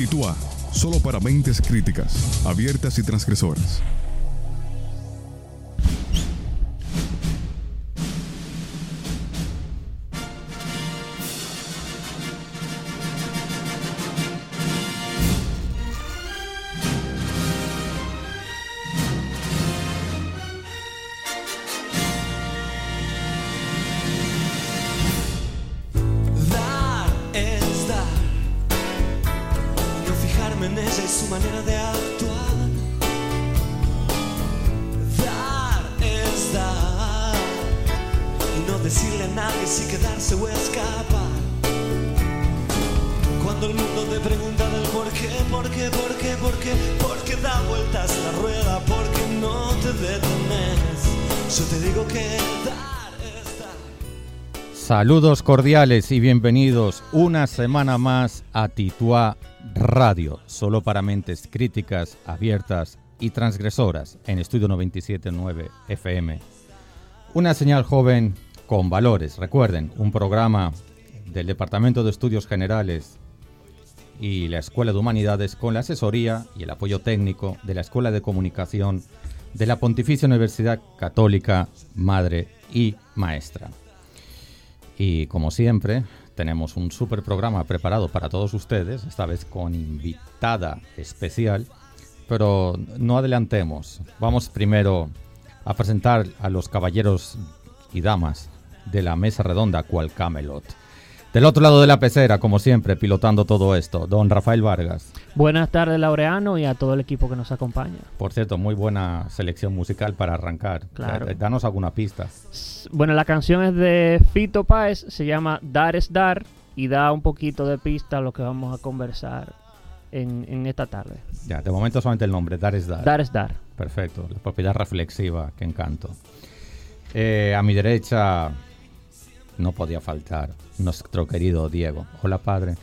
Titua, solo para mentes críticas, abiertas y transgresoras. Saludos cordiales y bienvenidos una semana más a Titua Radio, solo para mentes críticas, abiertas y transgresoras en Estudio 97.9 FM. Una señal joven con valores, recuerden, un programa del Departamento de Estudios Generales y la Escuela de Humanidades con la asesoría y el apoyo técnico de la Escuela de Comunicación de la Pontificia Universidad Católica Madre y Maestra. Y como siempre, tenemos un super programa preparado para todos ustedes, esta vez con invitada especial, pero no adelantemos. Vamos primero a presentar a los caballeros y damas de la mesa redonda cual Camelot. Del otro lado de la pecera, como siempre, pilotando todo esto, don Rafael Vargas. Buenas tardes, Laureano, y a todo el equipo que nos acompaña. Por cierto, muy buena selección musical para arrancar. Claro. Eh, Danos alguna pista. Bueno, la canción es de Fito Páez, se llama Dar es Dar, y da un poquito de pista a lo que vamos a conversar en, en esta tarde. Ya, de momento solamente el nombre, Dar es Dar. Dar es Dar. Perfecto, la propiedad reflexiva, que encanto. Eh, a mi derecha no podía faltar nuestro querido Diego. Hola, padre.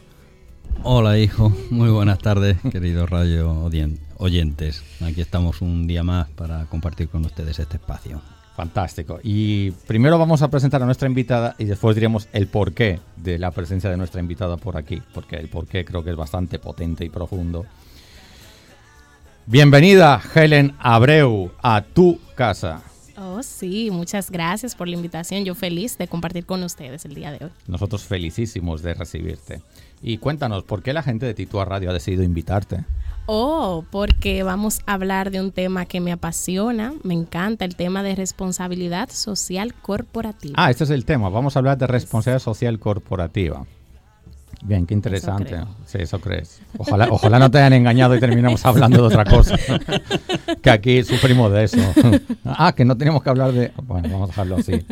Hola hijo, muy buenas tardes queridos radio oyentes. Aquí estamos un día más para compartir con ustedes este espacio. Fantástico. Y primero vamos a presentar a nuestra invitada y después diremos el porqué de la presencia de nuestra invitada por aquí, porque el porqué creo que es bastante potente y profundo. Bienvenida, Helen Abreu, a tu casa. Oh, sí, muchas gracias por la invitación. Yo feliz de compartir con ustedes el día de hoy. Nosotros felicísimos de recibirte. Y cuéntanos, ¿por qué la gente de Titua Radio ha decidido invitarte? Oh, porque vamos a hablar de un tema que me apasiona, me encanta, el tema de responsabilidad social corporativa. Ah, este es el tema. Vamos a hablar de responsabilidad social corporativa. Bien, qué interesante. creo. sí, eso crees. Ojalá, ojalá no te hayan engañado y terminemos hablando de otra cosa. que aquí sufrimos de eso. ah, que no tenemos que hablar de... Bueno, vamos a dejarlo así.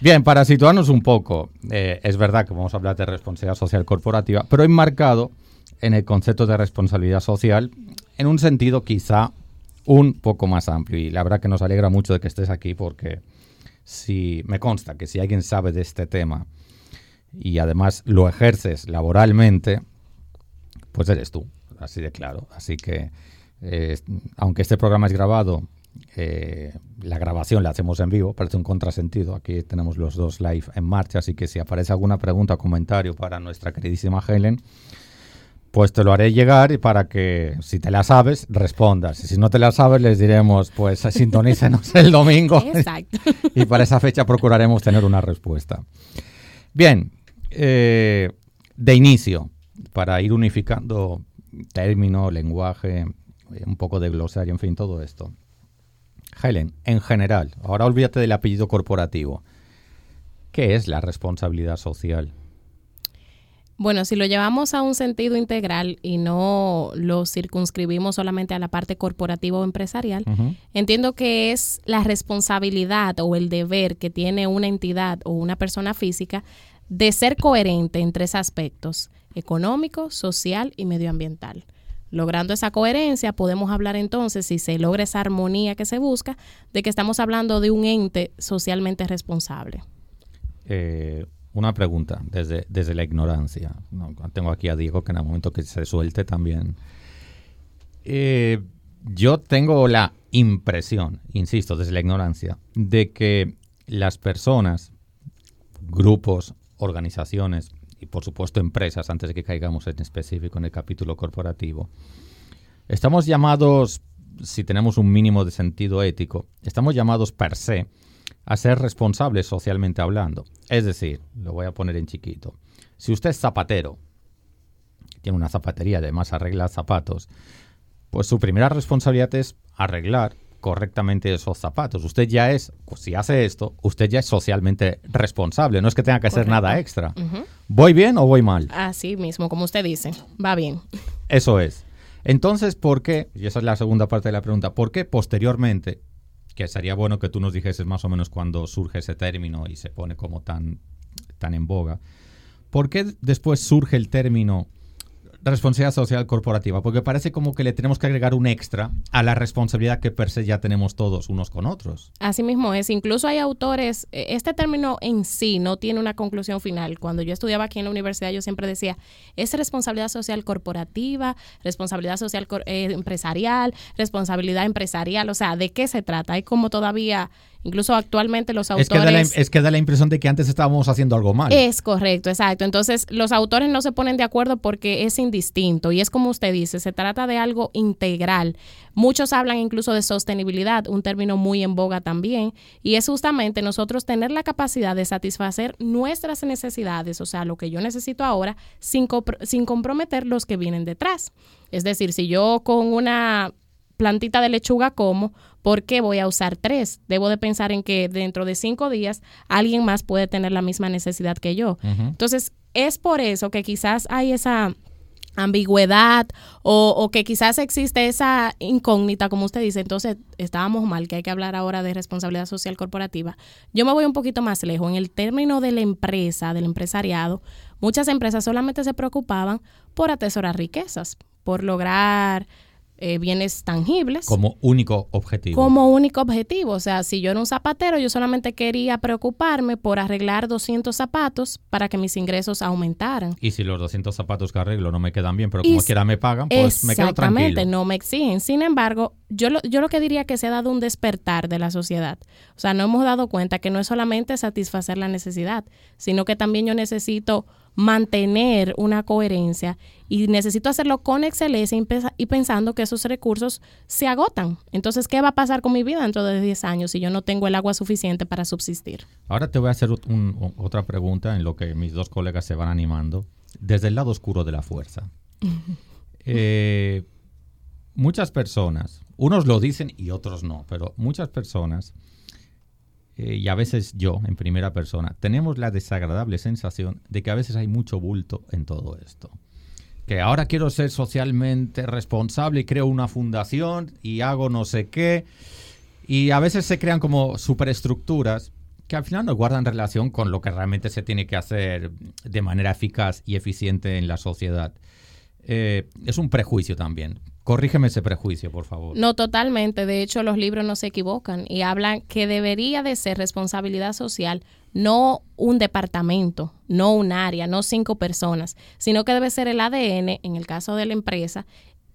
Bien, para situarnos un poco, eh, es verdad que vamos a hablar de responsabilidad social corporativa, pero enmarcado en el concepto de responsabilidad social en un sentido quizá un poco más amplio. Y la verdad que nos alegra mucho de que estés aquí porque si me consta que si alguien sabe de este tema y además lo ejerces laboralmente, pues eres tú, así de claro. Así que, eh, aunque este programa es grabado, eh, la grabación la hacemos en vivo, parece un contrasentido. Aquí tenemos los dos live en marcha, así que si aparece alguna pregunta o comentario para nuestra queridísima Helen, pues te lo haré llegar y para que, si te la sabes, respondas. Y si no te la sabes, les diremos, pues sintonícenos el domingo. Exacto. y para esa fecha procuraremos tener una respuesta. Bien, eh, de inicio, para ir unificando término, lenguaje, eh, un poco de glosario, en fin, todo esto. Helen, en general, ahora olvídate del apellido corporativo. ¿Qué es la responsabilidad social? Bueno, si lo llevamos a un sentido integral y no lo circunscribimos solamente a la parte corporativa o empresarial, entiendo que es la responsabilidad o el deber que tiene una entidad o una persona física de ser coherente en tres aspectos, económico, social y medioambiental. Logrando esa coherencia, podemos hablar entonces, si se logra esa armonía que se busca, de que estamos hablando de un ente socialmente responsable. Eh, una pregunta desde, desde la ignorancia. No, tengo aquí a Diego que en el momento que se suelte también. Eh, yo tengo la impresión, insisto, desde la ignorancia, de que las personas, grupos, organizaciones y por supuesto empresas, antes de que caigamos en específico en el capítulo corporativo, estamos llamados, si tenemos un mínimo de sentido ético, estamos llamados per se a ser responsables socialmente hablando. Es decir, lo voy a poner en chiquito. Si usted es zapatero, tiene una zapatería, además arregla zapatos, pues su primera responsabilidad es arreglar correctamente esos zapatos. Usted ya es, pues, si hace esto, usted ya es socialmente responsable. No es que tenga que hacer nada extra. ¿Voy bien o voy mal? Así mismo, como usted dice, va bien. Eso es. Entonces, ¿por qué? Y esa es la segunda parte de la pregunta. ¿Por qué posteriormente, que sería bueno que tú nos dijeses más o menos cuando surge ese término y se pone como tan, tan en boga, ¿por qué después surge el término responsabilidad social corporativa? Porque parece como que le tenemos que agregar un extra a la responsabilidad que per se ya tenemos todos unos con otros. Así mismo es. Incluso hay autores, eh, este término en sí no tiene una conclusión final. Cuando yo estudiaba aquí en la universidad, yo siempre decía, es responsabilidad social corporativa, responsabilidad social eh, empresarial, responsabilidad empresarial. O sea, ¿de qué se trata? Hay como todavía, incluso actualmente los Es que, da la, autores... es que da la impresión de que antes estábamos haciendo algo mal. Es correcto, exacto. Entonces, los autores no se ponen de acuerdo porque es indistinto y es como usted dice, se trata de algo integral. Muchos hablan incluso de sostenibilidad, un término muy en boga también, y es justamente nosotros tener la capacidad de satisfacer nuestras necesidades, o sea, lo que yo necesito ahora, sin, compr- sin comprometer los que vienen detrás. Es decir, si yo con una plantita de lechuga como, ¿por qué voy a usar tres? Debo de pensar en que dentro de cinco días alguien más puede tener la misma necesidad que yo. Entonces, es por eso que quizás hay esa ambigüedad o, o que quizás existe esa incógnita, como usted dice, entonces estábamos mal, que hay que hablar ahora de responsabilidad social corporativa. Yo me voy un poquito más lejos. En el término de la empresa, del empresariado, muchas empresas solamente se preocupaban por atesorar riquezas, por lograr eh, bienes tangibles Como único objetivo. como único objetivo. O sea, si yo era un zapatero, yo solamente quería preocuparme por arreglar 200 zapatos para que mis ingresos aumentaran. Y si los 200 zapatos que arreglo no me quedan bien, pero como Y- quiera me pagan, pues me quedo Exactamente, tranquilo. no me exigen. Sin embargo, yo lo, yo lo que diría que se ha dado un despertar de la sociedad. O sea, no hemos dado cuenta que no es solamente satisfacer la necesidad, sino que también yo necesito mantener una coherencia y necesito hacerlo con excelencia y pens- y pensando que esos recursos se agotan. Entonces, ¿qué va a pasar con mi vida dentro de 10 años si yo no tengo el agua suficiente para subsistir? Ahora te voy a hacer un- un- otra pregunta en lo que mis dos colegas se van animando. Desde el lado oscuro de la fuerza. Eh, muchas personas, unos lo dicen y otros no, pero muchas personas, eh, y a veces yo en primera persona, tenemos la desagradable sensación de que a veces hay mucho bulto en todo esto. Que ahora quiero ser socialmente responsable y creo una fundación y hago no sé qué. Y a veces se crean como superestructuras que al final no guardan relación con lo que realmente se tiene que hacer de manera eficaz y eficiente en la sociedad. Eh, es un prejuicio también. Corrígeme ese prejuicio, por favor. No, totalmente. De hecho, los libros no se equivocan y hablan que debería de ser responsabilidad social, no un departamento, no un área, no cinco personas, sino que debe ser el ADN, en el caso de la empresa,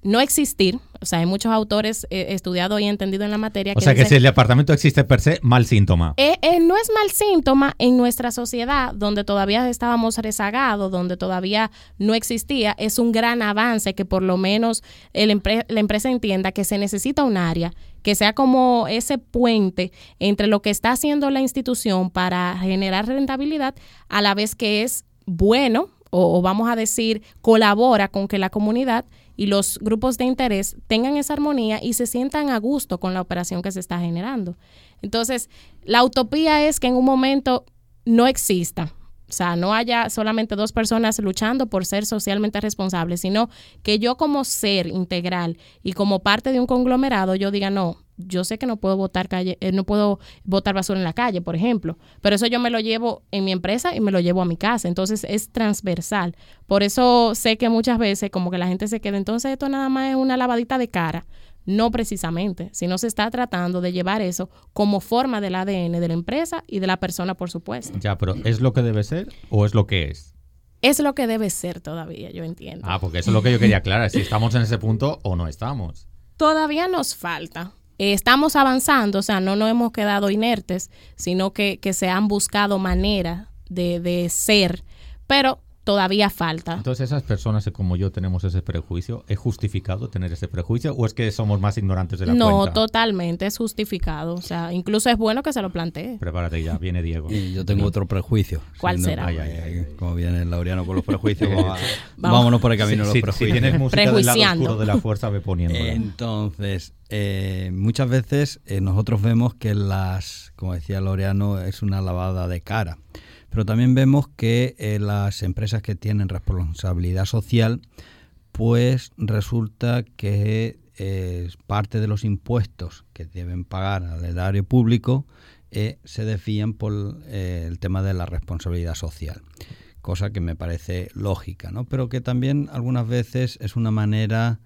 no existir. O sea, hay muchos autores eh, estudiados y entendidos en la materia o sea que si el departamento existe per se, mal síntoma. eh, eh, no es mal síntoma en nuestra sociedad, donde todavía estábamos rezagados, donde todavía no existía. Es un gran avance que por lo menos el empre- la empresa entienda que se necesita un área que sea como ese puente entre lo que está haciendo la institución para generar rentabilidad, a la vez que es bueno, o, o vamos a decir, colabora con que la comunidad y los grupos de interés tengan esa armonía y se sientan a gusto con la operación que se está generando. Entonces, la utopía es que en un momento no exista. O sea, no haya solamente dos personas luchando por ser socialmente responsables, sino que yo como ser integral y como parte de un conglomerado, yo diga, no, yo sé que no puedo botar calle, eh, no puedo botar basura en la calle, por ejemplo, pero eso yo me lo llevo en mi empresa y me lo llevo a mi casa, entonces es transversal. Por eso sé que muchas veces como que la gente se queda, entonces esto nada más es una lavadita de cara. No precisamente, sino se está tratando de llevar eso como forma del ADN de la empresa y de la persona, por supuesto. Ya, pero ¿es lo que debe ser o es lo que es? Es lo que debe ser todavía, yo entiendo. Ah, porque eso es lo que yo quería aclarar, si estamos en ese punto o no estamos. Todavía nos falta. Eh, estamos avanzando, o sea, no nos hemos quedado inertes, sino que, que se han buscado maneras de, de ser, pero todavía falta. Entonces, esas personas como yo tenemos ese prejuicio, ¿es justificado tener ese prejuicio o es que somos más ignorantes de la no, cuenta? totalmente, es justificado. O sea, incluso es bueno que se lo plantee. Prepárate ya, viene Diego. Y yo tengo otro prejuicio. ¿Cuál siendo- será? Ay, ay, ay, como viene el Laureano con los prejuicios, vamos vámonos por el camino de los si, si prejuicios. tienes música del lado oscuro de la fuerza, ve poniéndola. Entonces, eh, muchas veces eh, nosotros vemos que las, como decía Laureano, es una lavada de cara. Pero también vemos que eh, las empresas que tienen responsabilidad social, pues resulta que eh, parte de los impuestos que deben pagar al erario público eh, se desvían por eh, el tema de la responsabilidad social cosa que me parece lógica, ¿no? Pero que también algunas veces es una manera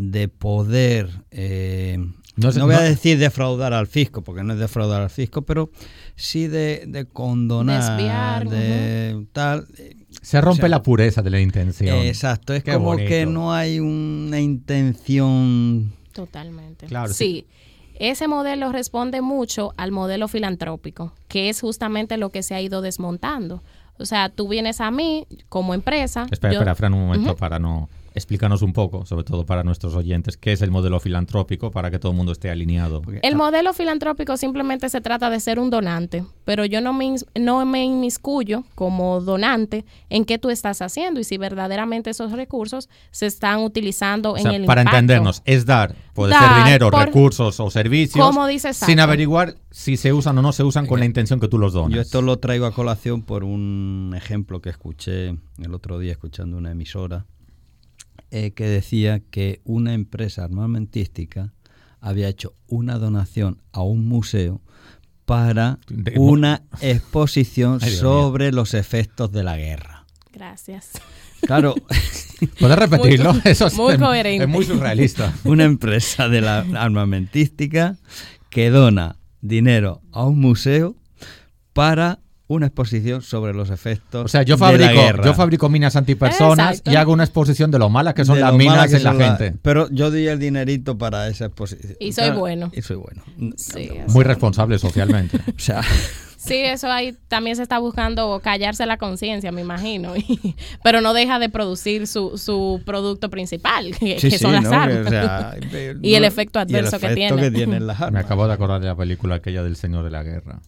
de poder, eh, No voy a decir defraudar al fisco, porque no es defraudar al fisco, pero sí de, de condonar, Desviar, de tal. Se rompe o sea, la pureza de la intención. Exacto, es Qué como bonito. que no hay una intención Totalmente. Claro, sí. Ese modelo responde mucho al modelo filantrópico, que es justamente lo que se ha ido desmontando. O sea, tú vienes a mí como empresa. Espera, yo- espera, Fran, un momento para no... Explícanos un poco, sobre todo para nuestros oyentes, qué es el modelo filantrópico para que todo el mundo esté alineado. El modelo filantrópico simplemente se trata de ser un donante, pero yo no me, no me inmiscuyo como donante en qué tú estás haciendo y si verdaderamente esos recursos se están utilizando O en el para impacto. entendernos, es dar, puede Dar ser dinero, por- recursos o servicios, Como dice sin averiguar si se usan o no se usan con la intención que tú los dones. Yo esto lo traigo a colación por un ejemplo que escuché el otro día escuchando una emisora eh, que decía que una empresa armamentística había hecho una donación a un museo para De- una exposición Ay, sobre los efectos de la guerra. Gracias. Claro, ¿Puedes repetirlo? Muy- Eso es, muy es- coherente. es muy surrealista. una empresa de la armamentística que dona dinero a un museo para una exposición sobre los efectos O sea, yo de la fabrico, guerra. yo fabrico minas antipersonas Exacto. y hago una exposición de lo malas que son De las minas en la gente. Pero yo di el dinerito para esa exposición. Y soy bueno. Y soy bueno. Sí, Muy responsable socialmente. O sea, Sí, eso ahí también se está buscando callarse la conciencia, me imagino. y- pero no deja de producir su, su producto principal, que, sí, que sí, son las ¿no? Armas. o sea, Y el no- efecto y el adverso que efecto tiene. que tienen las Me acabo de acordar de la película aquella del Señor de la Guerra.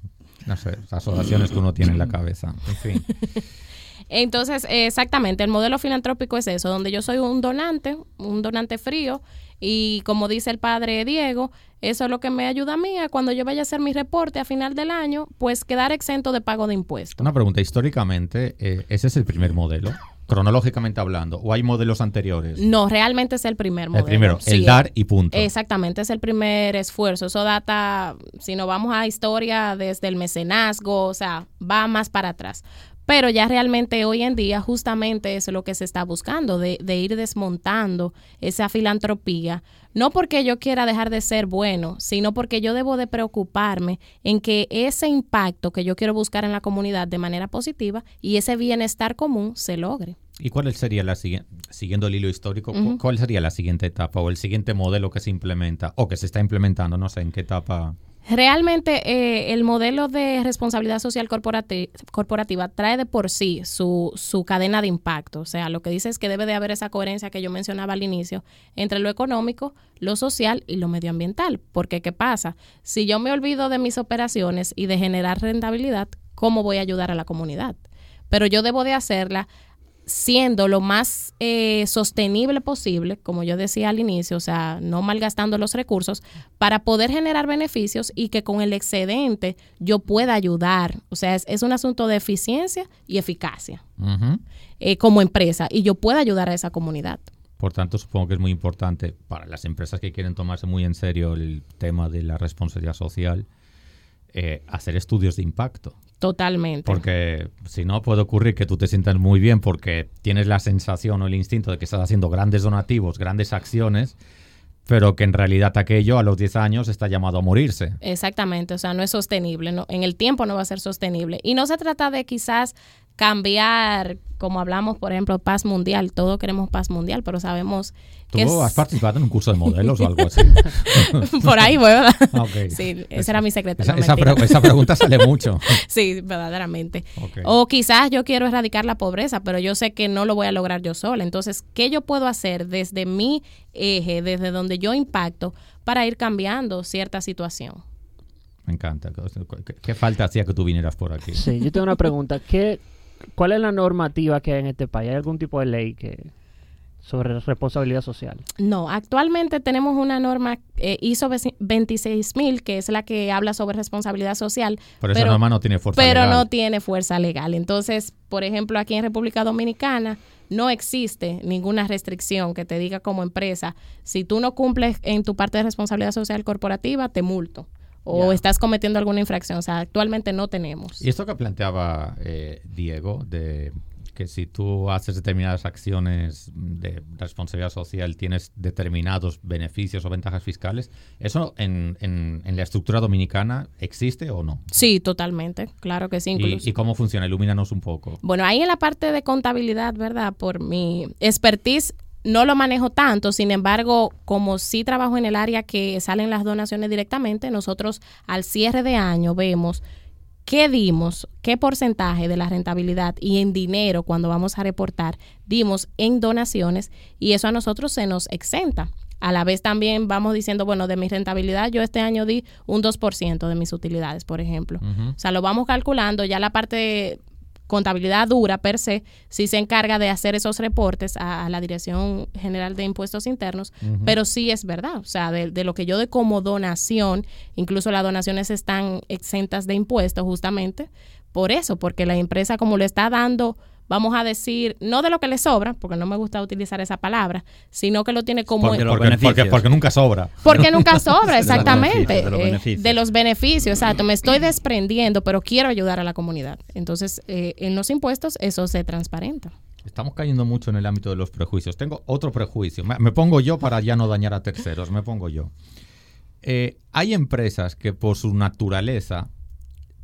No sé, las oraciones que uno tiene en la cabeza. En fin. Entonces, exactamente, el modelo filantrópico es eso, donde yo soy un donante, un donante frío, y como dice el padre Diego, eso es lo que me ayuda a mí a cuando yo vaya a hacer mi reporte a final del año, pues quedar exento de pago de impuestos. Una pregunta, históricamente, eh, ¿ese es el primer modelo? Cronológicamente hablando, ¿o hay modelos anteriores? No, realmente es el primer modelo. el primero, Sí, el dar y punto. Exactamente, es el primer esfuerzo. Eso data, si nos vamos a historia desde el mecenazgo, o sea, va más para atrás. Pero ya realmente hoy en día justamente eso es lo que se está buscando, de, de ir desmontando esa filantropía. No porque yo quiera dejar de ser bueno, sino porque yo debo de preocuparme en que ese impacto que yo quiero buscar en la comunidad de manera positiva y ese bienestar común se logre. ¿Y cuál sería la siguiente, siguiendo el hilo histórico, cu- cuál sería la siguiente etapa o el siguiente modelo que se implementa o que se está implementando? No sé en qué etapa. Realmente eh, el modelo de responsabilidad social corporati- corporativa trae de por sí su, su cadena de impacto. O sea, lo que dice es que debe de haber esa coherencia que yo mencionaba al inicio entre lo económico, lo social y lo medioambiental. Porque, ¿qué pasa? Si yo me olvido de mis operaciones y de generar rentabilidad, ¿cómo voy a ayudar a la comunidad? Pero yo debo de hacerla siendo lo más eh, sostenible posible, como yo decía al inicio, o sea, no malgastando los recursos, para poder generar beneficios y que con el excedente yo pueda ayudar. O sea, es, es un asunto de eficiencia y eficacia eh, como empresa y yo pueda ayudar a esa comunidad. Por tanto, supongo que es muy importante para las empresas que quieren tomarse muy en serio el tema de la responsabilidad social, eh, hacer estudios de impacto. Totalmente. Porque si no, puede ocurrir que tú te sientas muy bien porque tienes la sensación o el instinto de que estás haciendo grandes donativos, grandes acciones, pero que en realidad aquello a los 10 años está llamado a morirse. Exactamente, o sea, no es sostenible, no, en el tiempo no va a ser sostenible. Y no se trata de quizás cambiar, como hablamos, por ejemplo, paz mundial. Todos queremos paz mundial, pero sabemos ¿Tú que es- has participado en un curso de modelos o algo así? por ahí, ¿verdad? Ah, ok. Sí, ese era mi secreto. Esa, no, esa mentira. pre- esa pregunta sale mucho. Sí, verdaderamente. O quizás yo quiero erradicar la pobreza, pero yo sé que no lo voy a lograr yo sola. Entonces, ¿qué yo puedo hacer desde mi eje, desde donde yo impacto, para ir cambiando cierta situación? Me encanta. ¿Qué, qué falta hacía que tú vinieras por aquí? Sí, yo tengo una pregunta. ¿Qué, ¿Cuál es la normativa que hay en este país? ¿Hay algún tipo de ley que sobre responsabilidad social? No, actualmente tenemos una norma eh, ISO 26000, que es la que habla sobre responsabilidad social. Pero esa norma no tiene fuerza Pero legal. no tiene fuerza legal. Entonces, por ejemplo, aquí en República Dominicana no existe ninguna restricción que te diga como empresa, si tú no cumples en tu parte de responsabilidad social corporativa, te multo. O estás cometiendo alguna infracción. O sea, actualmente no tenemos. Y esto que planteaba eh, Diego, de que si tú haces determinadas acciones de responsabilidad social, tienes determinados beneficios o ventajas fiscales, ¿eso en, en- en la estructura dominicana existe o no? Sí, totalmente. Claro que sí. ¿Y, Incluso. y cómo funciona? Ilumínanos un poco. Bueno, ahí en la parte de contabilidad, ¿verdad? Por mi expertise no lo manejo tanto, sin embargo, como sí trabajo en el área que salen las donaciones directamente, nosotros al cierre de año vemos qué dimos, qué porcentaje de la rentabilidad y en dinero cuando vamos a reportar dimos en donaciones y eso a nosotros se nos exenta. A la vez también vamos diciendo, bueno, de mi rentabilidad yo este año di un 2% de mis utilidades, por ejemplo. O sea, lo vamos calculando, ya la parte contabilidad dura per se, sí se encarga de hacer esos reportes a, a la Dirección General de Impuestos Internos, pero sí es verdad, o sea, de, de lo que yo doy como donación, incluso las donaciones están exentas de impuestos justamente por eso, porque la empresa como lo está dando, vamos a decir, no de lo que le sobra, porque no me gusta utilizar esa palabra, sino que lo tiene como... Porque Porque, porque, porque nunca sobra. Porque nunca sobra, De los exactamente. beneficios, de los eh, beneficios. de los beneficios, exacto. Me estoy desprendiendo, pero quiero ayudar a la comunidad. Entonces, eh, en los impuestos eso se transparenta. Estamos cayendo mucho en el ámbito de los prejuicios. Tengo otro prejuicio. Me, me pongo yo para ya no dañar a terceros. Me pongo yo. Eh, hay empresas que por su naturaleza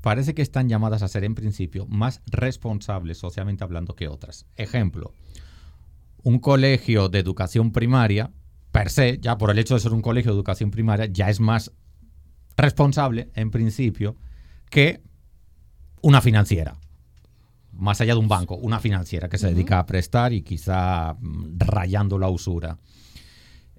parece que están llamadas a ser en principio más responsables socialmente hablando que otras. Ejemplo, un colegio de educación primaria, per se, ya por el hecho de ser un colegio de educación primaria, ya es más responsable en principio que una financiera más allá de un banco, una financiera que se dedica a prestar y quizá mm, rayando la usura.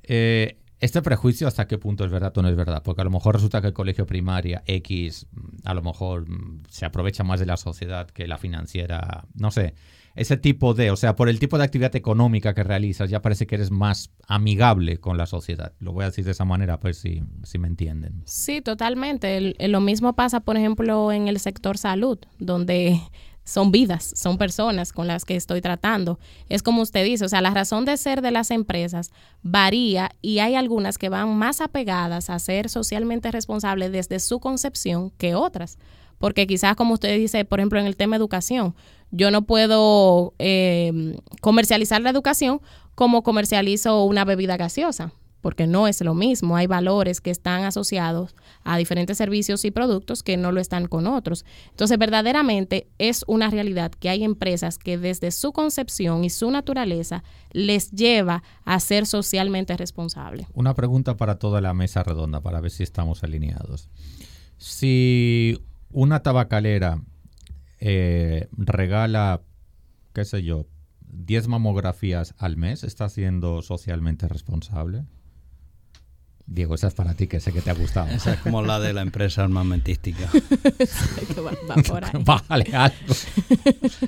Eh, este prejuicio hasta qué punto es verdad o no es verdad, porque a lo mejor resulta que el colegio primaria X a lo mejor mm, se aprovecha más de la sociedad que la financiera, no sé, ese tipo de, o sea, por el tipo de actividad económica que realizas ya parece que eres más amigable con la sociedad. Lo voy a decir de esa manera, pues si, si me entienden. Sí, totalmente. Lo mismo pasa, por ejemplo, en el sector salud, donde son vidas, son personas con las que estoy tratando. Es como usted dice, o sea, la razón de ser de las empresas varía y hay algunas que van más apegadas a ser socialmente responsables desde su concepción que otras. Porque quizás, como usted dice, por ejemplo, en el tema educación, yo no puedo eh, comercializar la educación como comercializo una bebida gaseosa porque no es lo mismo. Hay valores que están asociados a diferentes servicios y productos que no lo están con otros. Entonces, verdaderamente es una realidad que hay empresas que desde su concepción y su naturaleza les lleva a ser socialmente responsables. Una pregunta para toda la mesa redonda, para ver si estamos alineados. Si una tabacalera eh, regala, qué sé yo, 10 mamografías al mes, ¿está siendo socialmente responsable? Diego, esa es para ti, que sé que te ha gustado. Esa es como la de la empresa armamentística. va, va por ahí. vale, algo.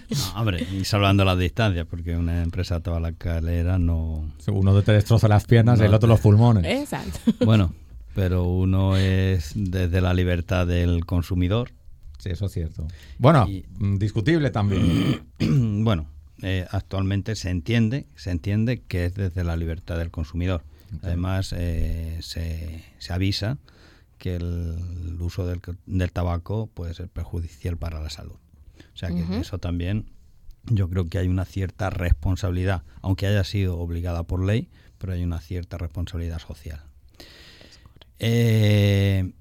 No, hombre, y salvando las distancias, porque una empresa tabacalera no... Uno te destroza las piernas, No, el otro los pulmones. Exacto. Bueno, pero uno es desde la libertad del consumidor. Sí, eso es cierto. Bueno, Y- mm, discutible también. bueno, eh, actualmente se entiende, se entiende que es desde la libertad del consumidor. Además, eh, se, se avisa que el, uso del, del tabaco puede ser perjudicial para la salud. O sea que eso también yo creo que hay una cierta responsabilidad, aunque haya sido obligada por ley, pero hay una cierta responsabilidad social. Eh,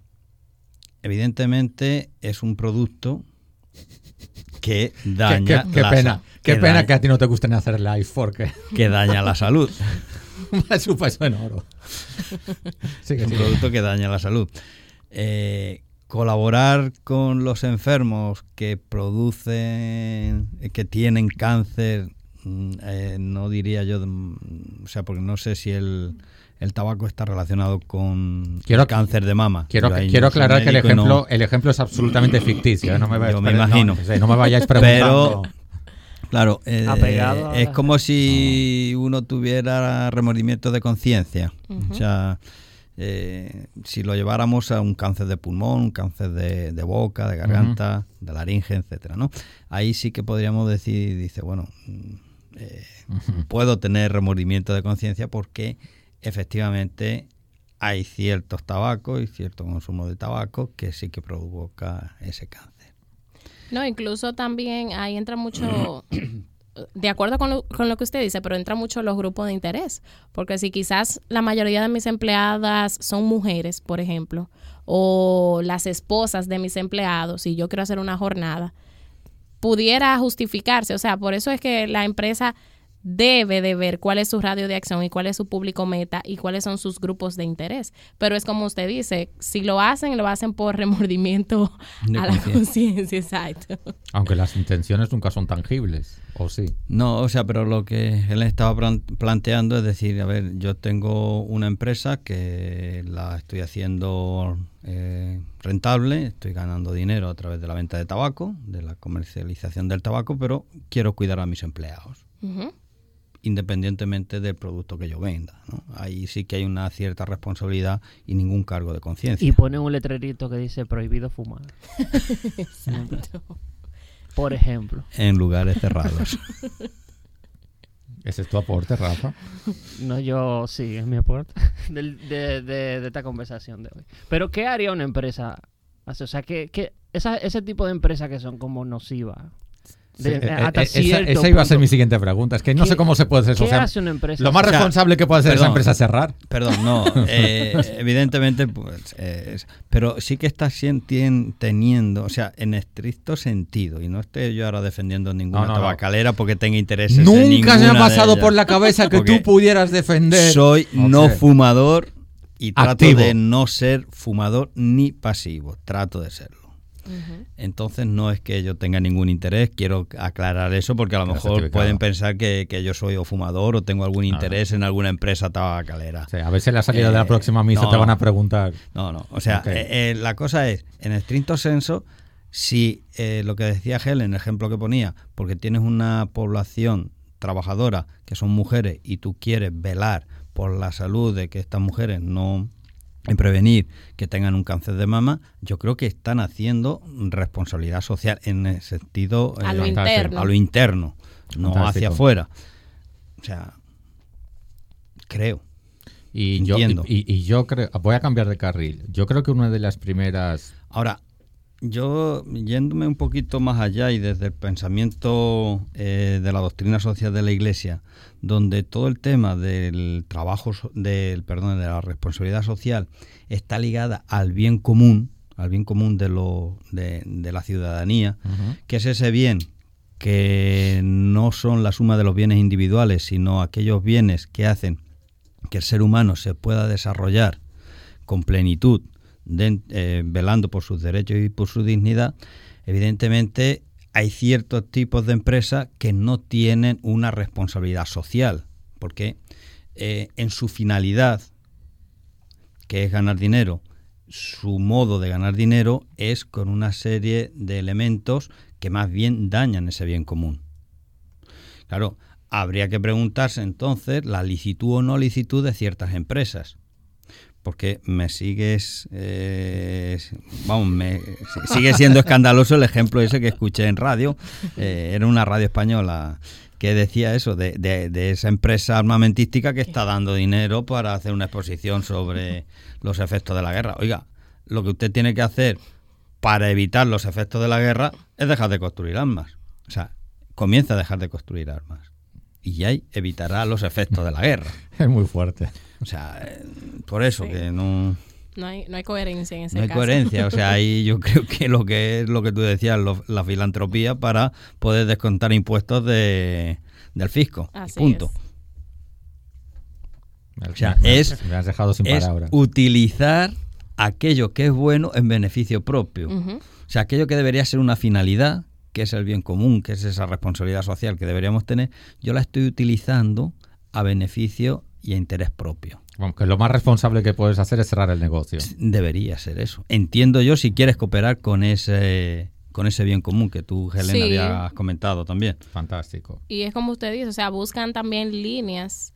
evidentemente es un producto que daña qué- qué la pena, qué que pena daña- que a ti no te guste ni hacer live porque que daña la salud. es un peso en oro. Sigue, un producto que daña la salud. Eh, colaborar con los enfermos que producen, eh, que tienen cáncer, mm, eh, no diría yo, mm, o sea, porque no sé si el, el tabaco está relacionado con Quiero- el cáncer de mama. Quiero, quiero no aclarar que el no- ejemplo, el ejemplo es absolutamente ficticio. No me, vayáis Yo me pre- no, imagino. sí, no me vayáis preguntando. Pero, claro, eh, Apegado es como si uno tuviera remordimiento de conciencia. O sea, eh, si lo lleváramos a un cáncer de pulmón, un cáncer de, de boca, de garganta, de laringe, etcétera, ¿no? Ahí sí que podríamos decir, dice, bueno, mm, eh, puedo tener remordimiento de conciencia porque efectivamente hay ciertos tabacos y cierto consumo de tabaco que sí que provoca ese cáncer. No, incluso también ahí entra mucho, de acuerdo con lo, con lo que usted dice, pero entra mucho los grupos de interés. Porque si quizás la mayoría de mis empleadas son mujeres, por ejemplo, o las esposas de mis empleados, y yo quiero hacer una jornada, pudiera justificarse. O sea, por eso es que la empresa debe de ver cuál es su radio de acción y cuál es su público meta y cuáles son sus grupos de interés. Pero es como usted dice, si lo hacen, lo hacen por remordimiento De a la conciencia. exacto. Aunque las intenciones nunca son tangibles, ¿o sí? No, o sea, pero lo que él estaba plan- planteando es decir, a ver, yo tengo una empresa que la estoy haciendo eh, rentable, estoy ganando dinero a través de la venta de tabaco, de la comercialización del tabaco, pero quiero cuidar a mis empleados, Ujú. Independientemente del producto que yo venda. ¿no? Ahí sí que hay una cierta responsabilidad y ningún cargo de conciencia. Y ponen un letrerito que dice prohibido fumar. Exacto. Por ejemplo. En lugares cerrados. Ese es tu aporte, Rafa. No, yo sí, es mi aporte de, de- de esta conversación de hoy. Pero, ¿qué haría una empresa? O sea, que, que esa, ese tipo de empresas que son como nocivas. De- Sí, eh, hasta eh, esa, cierto esa iba a ser mi siguiente pregunta. Es que no ¿Qué- sé cómo se puede hacer eso. ¿Qué O sea, hace una empresa? lo más O sea, responsable que puede hacer esa perdón. empresa es cerrar. Perdón, no. eh, evidentemente, pues, eh, es- pero sí que está teniendo, o sea, en estricto sentido, y no estoy yo ahora defendiendo ninguna No, no, no. tabacalera porque tenga intereses en Nunca se me ha pasado por la cabeza que tú pudieras defender. Soy no fumador y trato Activo. de no ser fumador ni pasivo, trato de serlo. Entonces no es que yo tenga ningún interés, quiero aclarar eso porque a lo mejor pueden pensar que, que yo soy o fumador o tengo algún interés en alguna empresa tabacalera. Sí, a ver si en la salida de la Eh, próxima misa no, te van a preguntar. No, no. O sea, eh, eh, la cosa es, en estricto senso, si eh, lo que decía Helen, el ejemplo que ponía, porque tienes una población trabajadora que son mujeres y tú quieres velar por la salud de que estas mujeres no en prevenir que tengan un cáncer de mama, yo creo que están haciendo responsabilidad social en el sentido A lo eh, interno. a lo interno, no Fantástico. hacia afuera. O sea, creo. Y yo, Entiendo. y, y yo creo, voy a cambiar de carril. Yo creo que una de las primeras Ahora, yo yéndome un poquito más allá y desde el pensamiento eh, de la doctrina social de la Iglesia, donde todo el tema del trabajo, del perdón, de la responsabilidad social está ligada al bien común, al bien común de lo de, de la ciudadanía, que es ese bien que no son la suma de los bienes individuales, sino aquellos bienes que hacen que el ser humano se pueda desarrollar con plenitud, eh, velando por sus derechos y por su dignidad, evidentemente hay ciertos tipos de empresas que no tienen una responsabilidad social, porque eh, en su finalidad, que es ganar dinero, su modo de ganar dinero es con una serie de elementos que más bien dañan ese bien común. Claro, habría que preguntarse entonces la licitud o no licitud de ciertas empresas. Porque me sigues, eh, vamos, me sigue siendo escandaloso el ejemplo ese que escuché en radio. Eh, era una radio española que decía eso, de, de- de esa empresa armamentística que está dando dinero para hacer una exposición sobre los efectos de la guerra. Oiga, lo que usted tiene que hacer para evitar los efectos de la guerra es dejar de construir armas. O sea, comienza a dejar de construir armas. Y ahí evitará los efectos de la guerra. es muy fuerte. O sea, por eso Sí. que no... No hay, no hay coherencia en ese No hay caso. coherencia, o sea, ahí yo creo que lo que es lo que tú decías, lo- la filantropía para poder descontar impuestos de, del fisco. Así punto. O sea, me- es- me has dejado sin Es palabras. utilizar aquello que es bueno en beneficio propio. O sea, aquello que debería ser una finalidad, que es el bien común, que es esa responsabilidad social que deberíamos tener, yo la estoy utilizando a beneficio y a interés propio. Vamos, que lo más responsable que puedes hacer es cerrar el negocio. Debería ser eso. Entiendo yo si quieres cooperar con ese con ese bien común que tú, Helena, Sí. habías comentado también. Fantástico. Y es como usted dice, o sea, buscan también líneas.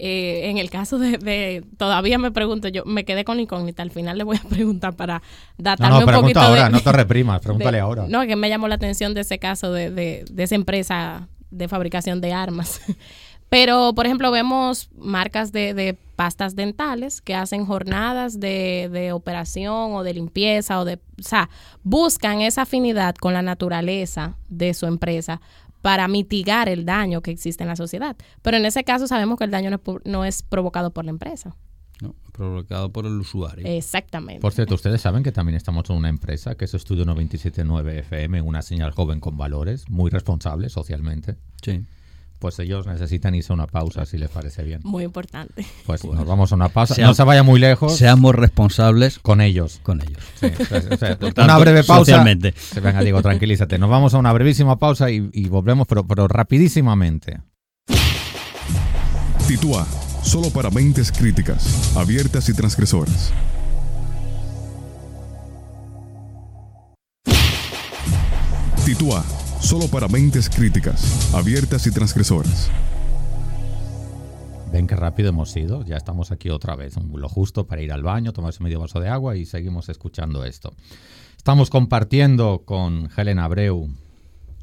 Eh, en el caso de, de- todavía me pregunto, yo me quedé con incógnita, al final le voy a preguntar para No, datarme no, un pregunta poquito ahora, de- no te reprimas, pregúntale de- ahora. No, que me llamó la atención de ese caso de, de- de esa empresa de fabricación de armas. Pero, por ejemplo, vemos marcas de, de pastas dentales que hacen jornadas de, de operación o de limpieza o de... O sea, buscan esa afinidad con la naturaleza de su empresa para mitigar el daño que existe en la sociedad. Pero en ese caso sabemos que el daño no es, pu- no es provocado por la empresa. ¿no? Provocado por el usuario. Exactamente. Por cierto, ustedes saben que también estamos en una empresa que es Estudio 979 FM, una señal joven con valores, muy responsable socialmente. Sí. Pues ellos necesitan irse a una pausa, si les parece bien. Muy importante. Pues nos vamos a una pausa. Sea- no se vaya muy lejos Seamos responsables con ellos. con ellos. Sí, o sea, una breve pausa. socialmente. Sí, Venga, Diego, tranquilízate. Nos vamos a una brevísima pausa y, y volvemos, pero, pero rapidísimamente. Titúa, solo para mentes críticas, abiertas y transgresoras. Titúa, solo para mentes críticas, abiertas y transgresoras. Ven qué rápido hemos ido. Ya estamos aquí otra vez. Lo justo para ir al baño, tomarse medio vaso de agua y seguimos escuchando esto. Estamos compartiendo con Helen Abreu,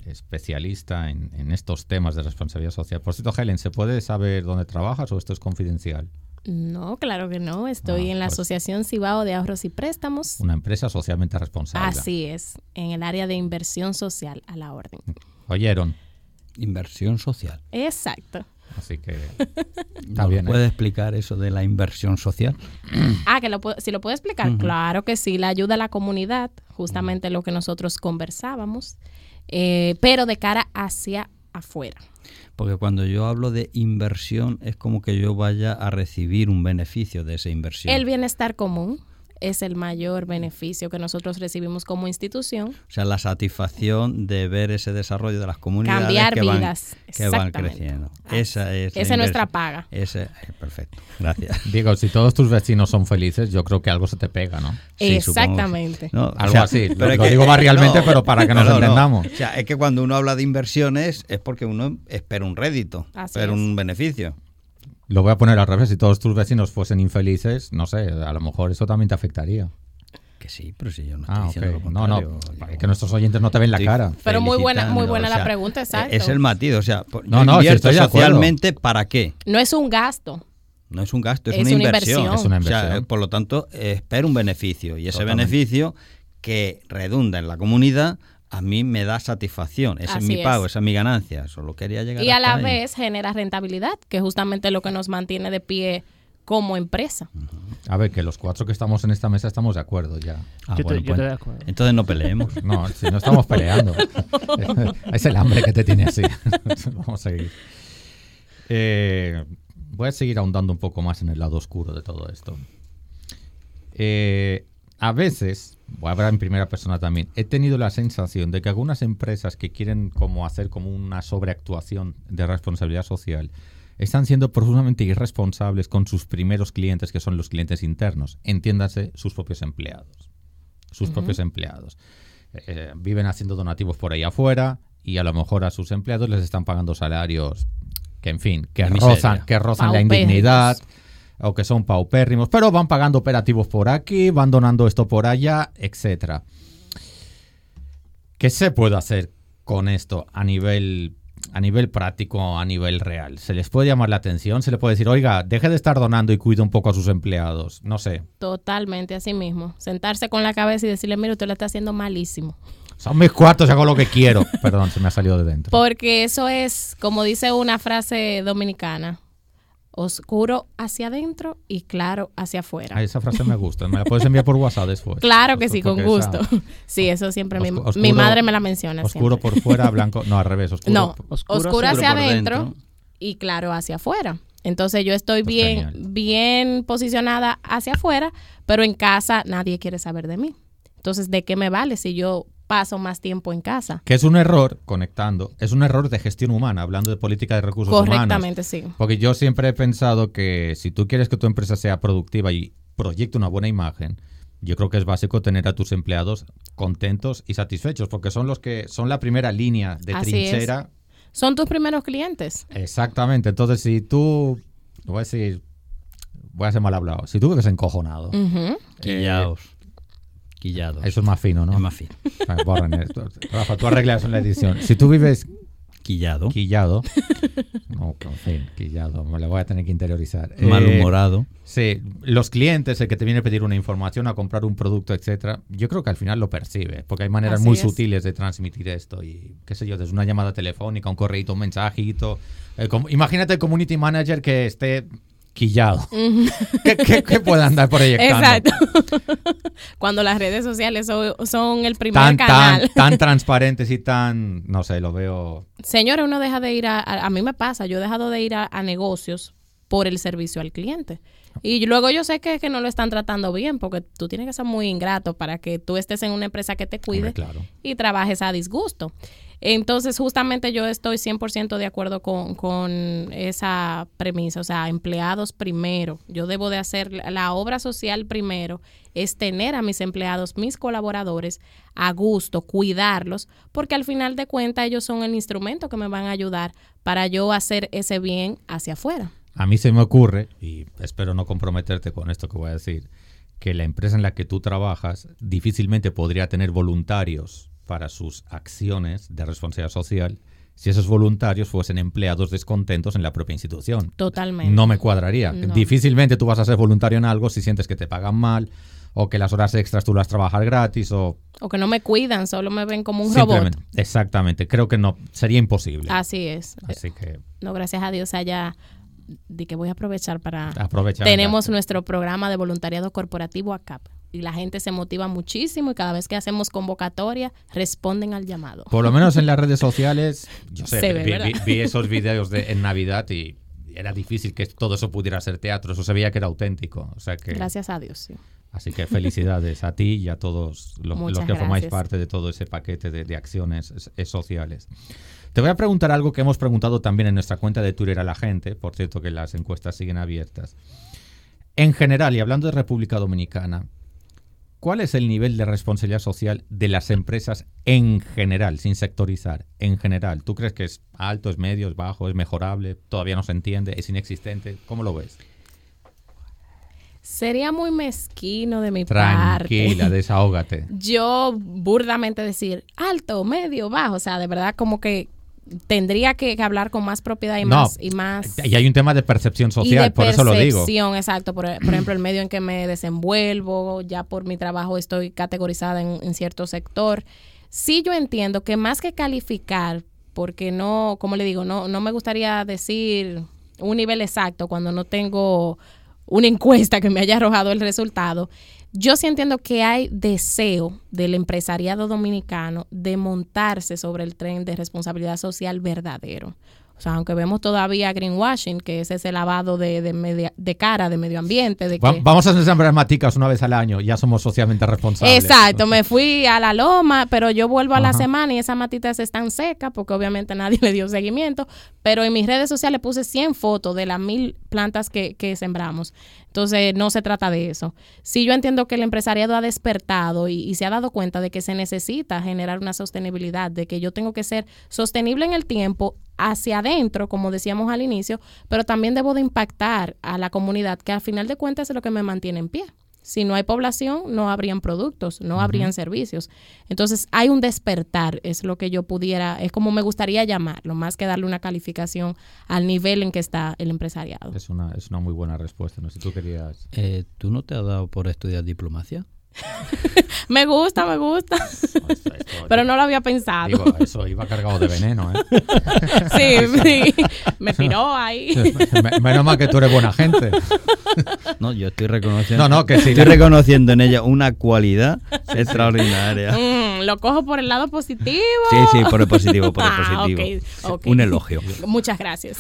especialista en, en estos temas de responsabilidad social. Por cierto, Helen, ¿se puede saber dónde trabajas o esto es confidencial? No, claro que no. Estoy Ah, en la Asociación Cibao de Ahorros y Préstamos. Una empresa socialmente responsable. Así es, en el área de inversión social a la orden. Oyeron. Inversión social. Exacto. Así que está ¿Nos bien. ¿eh? ¿Puede explicar eso de la inversión social? Ah, que lo puedo- si lo puedo explicar. Claro que sí, la ayuda a la comunidad, justamente lo que nosotros conversábamos, eh, pero de cara hacia afuera. Porque cuando yo hablo de inversión es como que yo vaya a recibir un beneficio de esa inversión. El bienestar común es el mayor beneficio que nosotros recibimos como institución. O sea, la satisfacción de ver ese desarrollo de las comunidades Cambiar que van, vidas. que van creciendo. Esa es, Esa es nuestra paga. Ese, eh, perfecto. Gracias. Digo, si todos tus vecinos son felices, yo creo que algo se te pega, ¿no? Sí. Exactamente. No, Algo así. Lo- es lo digo barrialmente, pero para que nos no, no. entendamos. O sea, es que cuando uno habla de inversiones es porque uno espera un rédito, Así espera es. un beneficio. Lo voy a poner al revés. Si todos tus vecinos fuesen infelices, no sé, a lo mejor eso también te afectaría. Que sí, pero si yo no estoy Ah, diciendo ok. lo No, no, contrario. para que nuestros oyentes no te ven la cara. Pero muy buena- muy buena la pregunta, exacto. Es el matiz, o sea, No, no, invierto estoy socialmente ¿para qué? No es un gasto. No es un gasto, es, Es una, una inversión. inversión. Es una O sea, inversión. por lo tanto, espero un beneficio. Y ese Totalmente. beneficio que redunda en la comunidad, a mí me da satisfacción. Ese es mi pago, es. esa es mi ganancia. Solo quería llegar Y a la ahí. vez genera rentabilidad, que es justamente lo que nos mantiene de pie como empresa. A ver, que los cuatro que estamos en esta mesa estamos de acuerdo ya. Ah, Yo te- bueno, yo pues, estoy de acuerdo. Entonces no peleemos. No, si no estamos peleando. es el hambre que te tiene así. Vamos a seguir. Eh, voy a seguir ahondando un poco más en el lado oscuro de todo esto. Eh, a veces, voy a hablar en primera persona también, he tenido la sensación de que algunas empresas que quieren como hacer como una sobreactuación de responsabilidad social están siendo profundamente irresponsables con sus primeros clientes, que son los clientes internos, entiéndase sus propios empleados. Sus propios empleados. Eh, viven haciendo donativos por ahí afuera y a lo mejor a sus empleados les están pagando salarios que, en fin, que miseria. rozan, que rozan la indignidad o que son paupérrimos, pero van pagando operativos por aquí, van donando esto por allá, etcétera. ¿Qué se puede hacer con esto a nivel a nivel práctico, a nivel real? ¿Se les puede llamar la atención? ¿Se le puede decir, oiga, deje de estar donando y cuide un poco a sus empleados? No sé. Totalmente así mismo. Sentarse con la cabeza y decirle, mire, usted lo está haciendo malísimo. Son mis cuartos, hago lo que quiero. Perdón, se me ha salido de dentro. Porque eso es, como dice una frase dominicana, Oscuro hacia adentro y claro hacia afuera. Ah, esa frase me gusta. ¿Me la puedes enviar por WhatsApp después? Claro que sí, con gusto. esa- Sí, eso siempre mi, mi madre me la menciona. Oscuro siempre. por fuera, blanco. No, al revés. Oscuro. No, Oscuro oscuro, hacia adentro dentro. y claro hacia afuera. Entonces yo estoy Pues bien, genial. bien posicionada hacia afuera, pero en casa nadie quiere saber de mí. Entonces, ¿de qué me vale si yo paso más tiempo en casa? Que es un error, conectando, es un error de gestión humana, hablando de política de recursos humanos. Correctamente, sí. Porque yo siempre he pensado que si tú quieres que tu empresa sea productiva y proyecte una buena imagen, yo creo que es básico tener a tus empleados contentos y satisfechos, porque son los que son la primera línea de Así trinchera. Son tus primeros clientes. Exactamente. Entonces, si tú, voy a decir, voy a ser mal hablado, si tú vives encojonado, Ujú. Quillados. Quillados. eso es más fino, ¿no? Es más fino. Borren esto. Rafa, tú arreglas en la edición. Si tú vives Quillado. quillado, no, en fin, quillado, me lo voy a tener que interiorizar. Eh, Malhumorado. Sí, los clientes, el que te viene a pedir una información, a comprar un producto, etcétera, yo creo que al final lo percibe, porque hay maneras Así muy es. sutiles de transmitir esto y qué sé yo, desde una llamada telefónica, un correíto, un mensajito. Eh, como- imagínate el community manager que esté quillado. ¿Qué, qué, qué puede andar proyectando? Exacto. Cuando las redes sociales son, son el primer Tan, canal. tan, tan transparentes y tan, no sé, lo veo. Señores, uno deja de ir a, a, a mí me pasa, yo he dejado de ir a, a negocios por el servicio al cliente. Y luego yo sé que, que no lo están tratando bien, porque tú tienes que ser muy ingrato para que tú estés en una empresa que te cuide Hombre, claro. y trabajes a disgusto. Entonces, justamente yo estoy 100% de acuerdo con, con esa premisa, o sea, empleados primero. Yo debo de hacer la, obra social primero, es tener a mis empleados, mis colaboradores a gusto, cuidarlos, porque al final de cuentas ellos son el instrumento que me van a ayudar para yo hacer ese bien hacia afuera. A mí se me ocurre, y espero no comprometerte con esto que voy a decir, que la empresa en la que tú trabajas difícilmente podría tener voluntarios para sus acciones de responsabilidad social si esos voluntarios fuesen empleados descontentos en la propia institución. Totalmente. No me cuadraría. No. Difícilmente tú vas a ser voluntario en algo si sientes que te pagan mal o que las horas extras tú las trabajas gratis o O que no me cuidan, solo me ven como un robot. Exactamente. Creo que no sería imposible. Así es. Así que No, gracias a Dios haya de que voy a aprovechar para aprovechar. tenemos nuestro programa de voluntariado corporativo ACAP y la gente se motiva muchísimo y cada vez que hacemos convocatoria responden al llamado. Por lo menos en las redes sociales, yo sé, ve, vi, ¿verdad? vi- vi esos videos de, en Navidad y era difícil que todo eso pudiera ser teatro, eso se veía que era auténtico. O sea que, Gracias a Dios, sí. Así que felicidades a ti y a todos los, que formáis parte de todo ese paquete de, de acciones es- es sociales. Te voy a preguntar algo que hemos preguntado también en nuestra cuenta de Twitter a la gente, por cierto que las encuestas siguen abiertas. En general, y hablando de República Dominicana, ¿cuál es el nivel de responsabilidad social de las empresas en general, sin sectorizar? En general, ¿tú crees que es alto, es medio, es bajo, es mejorable, todavía no se entiende, es inexistente? ¿Cómo lo ves? Sería muy mezquino de mi parte. Tranquila, desahógate. Yo burdamente decir alto, medio, bajo, o sea, de verdad como que tendría que, que hablar con más propiedad y No, más y más Y hay un tema de percepción social, de por eso lo digo. percepción, exacto. Por, por ejemplo, el medio en que me desenvuelvo, ya por mi trabajo estoy categorizada en, en cierto sector. Sí, yo entiendo que más que calificar, porque no, como le digo, no, no me gustaría decir un nivel exacto cuando no tengo una encuesta que me haya arrojado el resultado. Yo sí entiendo que hay deseo del empresariado dominicano de montarse sobre el tren de responsabilidad social verdadero. O sea, aunque vemos todavía greenwashing, que es ese lavado de, de, media- de cara, de medio ambiente, de que... Vamos a sembrar maticas una vez al año, ya somos socialmente responsables. Exacto, me fui a la loma, pero yo vuelvo a la semana y esas matitas están secas porque obviamente nadie le dio seguimiento, pero en mis redes sociales puse 100 fotos de las mil plantas que, que sembramos. Entonces, no se trata de eso. Sí, yo entiendo que el empresariado ha despertado y, y se ha dado cuenta de que se necesita generar una sostenibilidad, de que yo tengo que ser sostenible en el tiempo hacia adentro, como decíamos al inicio, pero también debo de impactar a la comunidad, que al final de cuentas es lo que me mantiene en pie. Si no hay población, no habrían productos, no habrían servicios. Entonces, hay un despertar, es lo que yo pudiera, es como me gustaría llamarlo, más que darle una calificación al nivel en que está el empresariado. Es una, es una muy buena respuesta. No sé si tú querías. Eh, ¿Tú no te has dado por estudiar diplomacia? Me gusta, me gusta. Pero no lo había pensado. Digo, eso iba cargado de veneno, ¿eh? Sí, sí. Me tiró ahí. Me- Menos mal que tú eres buena gente. No, yo estoy reconociendo. No, no, que sí. Estoy reconociendo en ella una cualidad extraordinaria. Mm, lo cojo por el lado positivo. Sí, sí, por el positivo, por el Ah, positivo. ok, ok. Un elogio. Muchas gracias.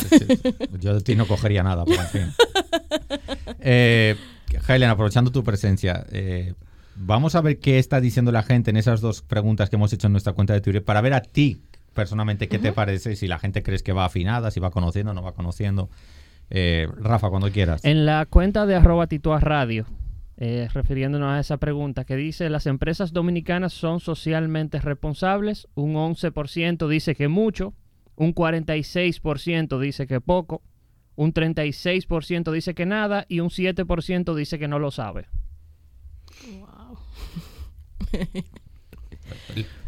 Yo de ti no cogería nada, en fin. Eh, Helen, aprovechando tu presencia, eh, vamos a ver qué está diciendo la gente en esas dos preguntas que hemos hecho en nuestra cuenta de Twitter para ver a ti personalmente qué te parece, si la gente crees que va afinada, si va conociendo o no va conociendo. Eh, Rafa, cuando quieras. En la cuenta de arroba Radio, eh, refiriéndonos a esa pregunta que dice, las empresas dominicanas son socialmente responsables, un 11% dice que mucho, un 46% dice que poco, un 36% dice que nada y un 7% dice que no lo sabe. Por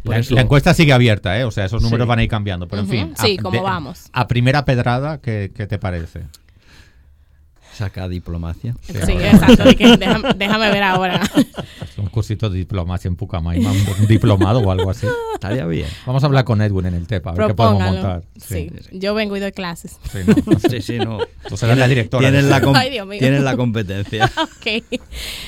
La, encuesta sigue abierta, ¿eh? O sea, esos números Sí. van a ir cambiando, pero en fin. Sí, a- como vamos. A primera pedrada, ¿qué, qué te parece? Saca diplomacia. Sí, exacto. de que déjame, déjame ver ahora. Un cursito de diplomacia en Pucamaima, un, diplomado o algo así. Estaría bien. Vamos a hablar con Edwin en el TEPA, a ver qué podemos montar. Sí. yo vengo y doy clases. Sí, no. Sí, sí, no. Tú serás la directora. Tienes de- la, com- Ay, Dios mío. tienes la competencia. Ok.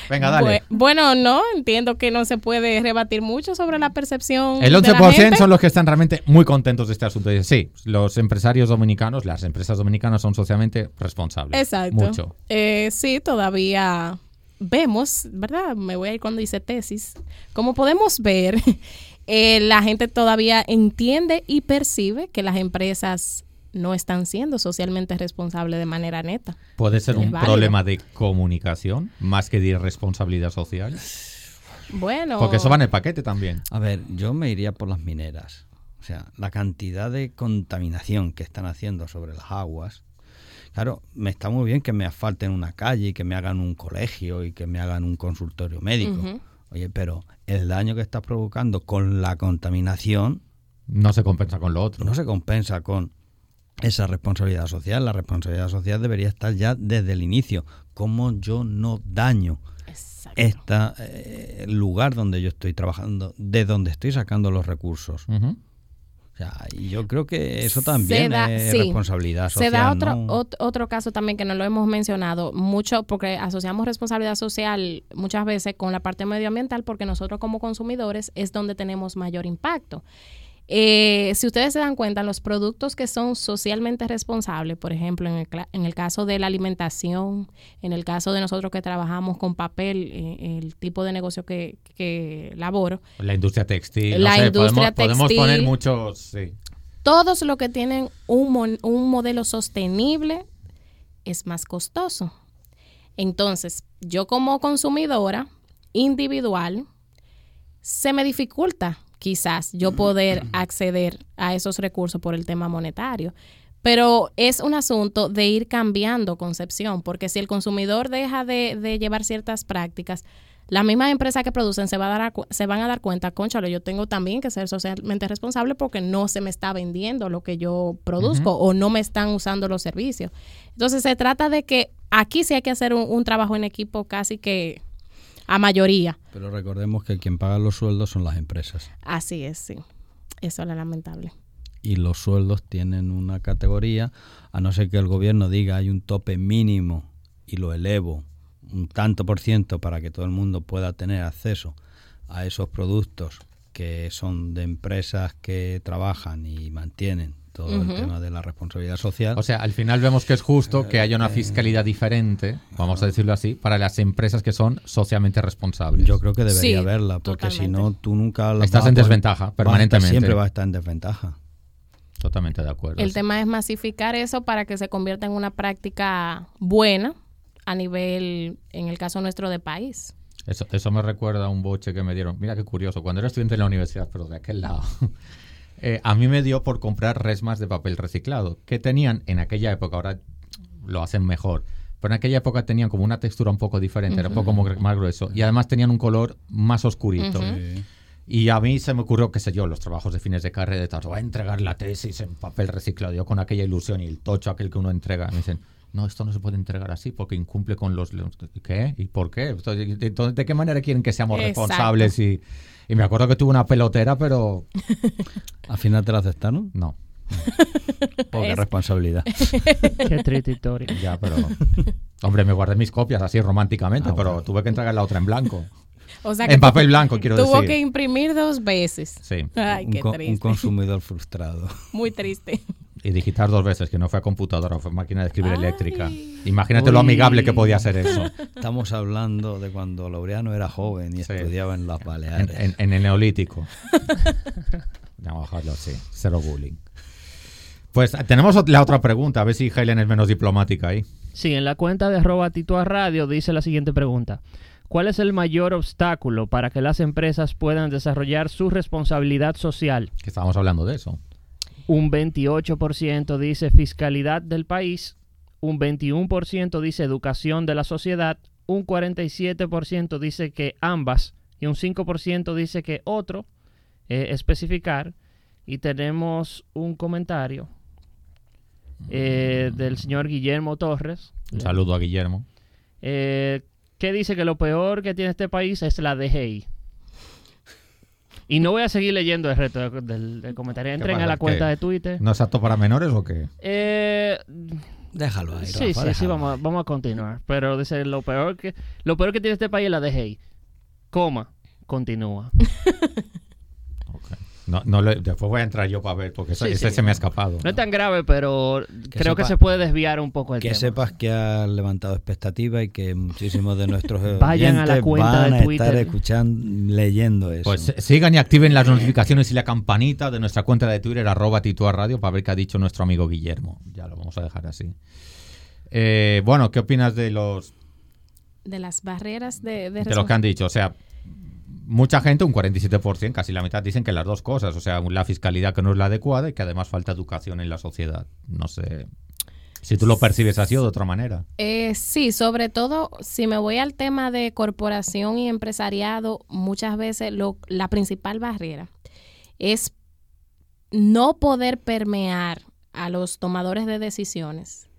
Venga, dale. Bue- bueno, no, entiendo que no se puede rebatir mucho sobre la percepción. El de la 11% gente. son los que están realmente muy contentos de este asunto. Sí, los empresarios dominicanos, las empresas dominicanas son socialmente responsables. Exacto. Mucho. Eh, sí, todavía vemos, ¿verdad? Me voy a ir cuando hice tesis. Como podemos ver, eh, la gente todavía entiende y percibe que las empresas no están siendo socialmente responsables de manera neta. Puede ser un válido. problema de comunicación más que de irresponsabilidad social. Bueno, Porque eso va en el paquete también. A ver, yo me iría por las mineras. O sea, la cantidad de contaminación que están haciendo sobre las aguas. Claro, me está muy bien que me asfalten una calle y que me hagan un colegio y que me hagan un consultorio médico. Oye, pero el daño que estás provocando con la contaminación No se compensa con lo otro. no se compensa con esa responsabilidad social. La responsabilidad social debería estar ya desde el inicio. ¿Cómo yo no daño este lugar donde yo estoy trabajando, de donde estoy sacando los recursos? O sea, yo creo que eso también da- es sí. responsabilidad social. Se da otro, ¿no? ot- otro caso también que no lo hemos mencionado mucho porque asociamos responsabilidad social muchas veces con la parte medioambiental porque nosotros como consumidores es donde tenemos mayor impacto. Eh, si ustedes se dan cuenta, los productos que son socialmente responsables, por ejemplo, en el, cla- en el caso de la alimentación, en el caso de nosotros que trabajamos con papel, eh, el tipo de negocio que, que laboro, La industria textil. La no sé, industria podemos, podemos textil. poner muchos. Sí. todos los que tienen un, mon- un modelo sostenible es más costoso. Entonces, yo como consumidora individual, se me dificulta quizás yo poder acceder a esos recursos por el tema monetario. Pero es un asunto de ir cambiando concepción, porque si el consumidor deja de, de llevar ciertas prácticas, las mismas empresas que producen se, va a dar a se van a dar cuenta, conchale, yo tengo también que ser socialmente responsable porque no se me está vendiendo lo que yo produzco o no me están usando los servicios. Entonces se trata de que aquí sí hay que hacer un, un trabajo en equipo casi que a mayoría. Pero recordemos que quien paga los sueldos son las empresas. Así es, sí. Eso es lo lamentable. Y los sueldos tienen una categoría, a no ser que el gobierno diga hay un tope mínimo y lo elevo un tanto por ciento para que todo el mundo pueda tener acceso a esos productos que son de empresas que trabajan y mantienen todo el tema de la responsabilidad social. O sea, al final vemos que es justo que haya una fiscalidad diferente, vamos a decirlo así, para las empresas que son socialmente responsables. Yo creo que debería Sí, haberla, porque si totalmente. no, tú nunca las Estás en desventaja, estar- permanentemente. Siempre vas a estar en desventaja. Totalmente de acuerdo. El tema es masificar eso para que se convierta en una práctica buena a nivel, en el caso nuestro de país. Eso, eso me recuerda a un boche que me dieron. Mira qué curioso. Cuando era estudiante en la universidad, pero de aquel lado, eh, a mí me dio por comprar resmas de papel reciclado, que tenían en aquella época, ahora lo hacen mejor, pero en aquella época tenían como una textura un poco diferente, era un poco más grueso, y además tenían un color más oscurito. Y a mí se me ocurrió, qué sé yo, los trabajos de fines de carrera, de tal, voy a entregar la tesis en papel reciclado, yo con aquella ilusión y el tocho aquel que uno entrega, me dicen, no, esto no se puede entregar así porque incumple con los... ¿Qué? ¿Y por qué? Entonces, ¿De, de qué manera quieren que seamos Exacto. responsables? Y, y me acuerdo que tuve una pelotera, pero Al final te la aceptaron. no. Es- responsabilidad. Qué triste historia. Ya, pero... Hombre, me guardé mis copias así románticamente, Ah, pero bueno. tuve que entregar la otra en blanco. O sea que En papel blanco, quiero tuvo decir. que imprimir dos veces. Sí. Ay, un, qué co- un triste. consumidor frustrado. Muy triste. Y digitar dos veces, que no fue a computadora, fue máquina de escribir Ay. eléctrica. Imagínate lo amigable que podía ser eso. Estamos hablando de cuando Laureano era joven y Sí. estudiaba en las Baleares. en- en el neolítico. Vamos a dejarlo así, cero bullying. Pues tenemos ot- la otra pregunta, a ver si Helen es menos diplomática ahí. Sí, en la cuenta de arroba Radio dice la siguiente pregunta. ¿Cuál es el mayor obstáculo para que las empresas puedan desarrollar su responsabilidad social? Que estábamos hablando de eso. Un 28% dice fiscalidad del país, un 21% dice educación de la sociedad, un 47% dice que ambas y un 5% dice que otro, eh, especificar. Y tenemos un comentario eh, del señor Guillermo Torres. Un saludo a Guillermo. eh, que dice que lo peor que tiene este país es la DGI. Y no voy a seguir leyendo el resto del, del- del comentario. Entren pasa? a la cuenta ¿Qué? de Twitter. ¿No es apto para menores o qué? Eh, Déjalo ahí, sí, Rafa, sí, sí, vamos, a- vamos a continuar. Pero dice, lo peor que lo peor que tiene este país es la DGI. Coma, continúa. No, no le- después voy a entrar yo para ver, porque Sí, ese sí. se me ha escapado. No es tan grave, pero creo que se puede desviar un poco el Que tema. sepas que has levantado expectativas y que muchísimos de nuestros Vayan a la oyentes cuenta van de a Twitter. estar escuchando, leyendo eso. Pues eh, sigan y activen las notificaciones y la campanita de nuestra cuenta de Twitter, arroba Tituá Radio, para ver qué ha dicho nuestro amigo Guillermo. Ya lo vamos a dejar así. Eh, bueno, ¿qué opinas de los De las barreras de, de de lo que han dicho. O sea, mucha gente, un 47%, casi la mitad, dicen que las dos cosas. O sea, la fiscalidad que no es la adecuada y que además falta educación en la sociedad. No sé si tú lo percibes así o de otra manera. Eh, sí, sobre todo si me voy al tema de corporación y empresariado, muchas veces lo, la principal barrera es no poder permear a los tomadores de decisiones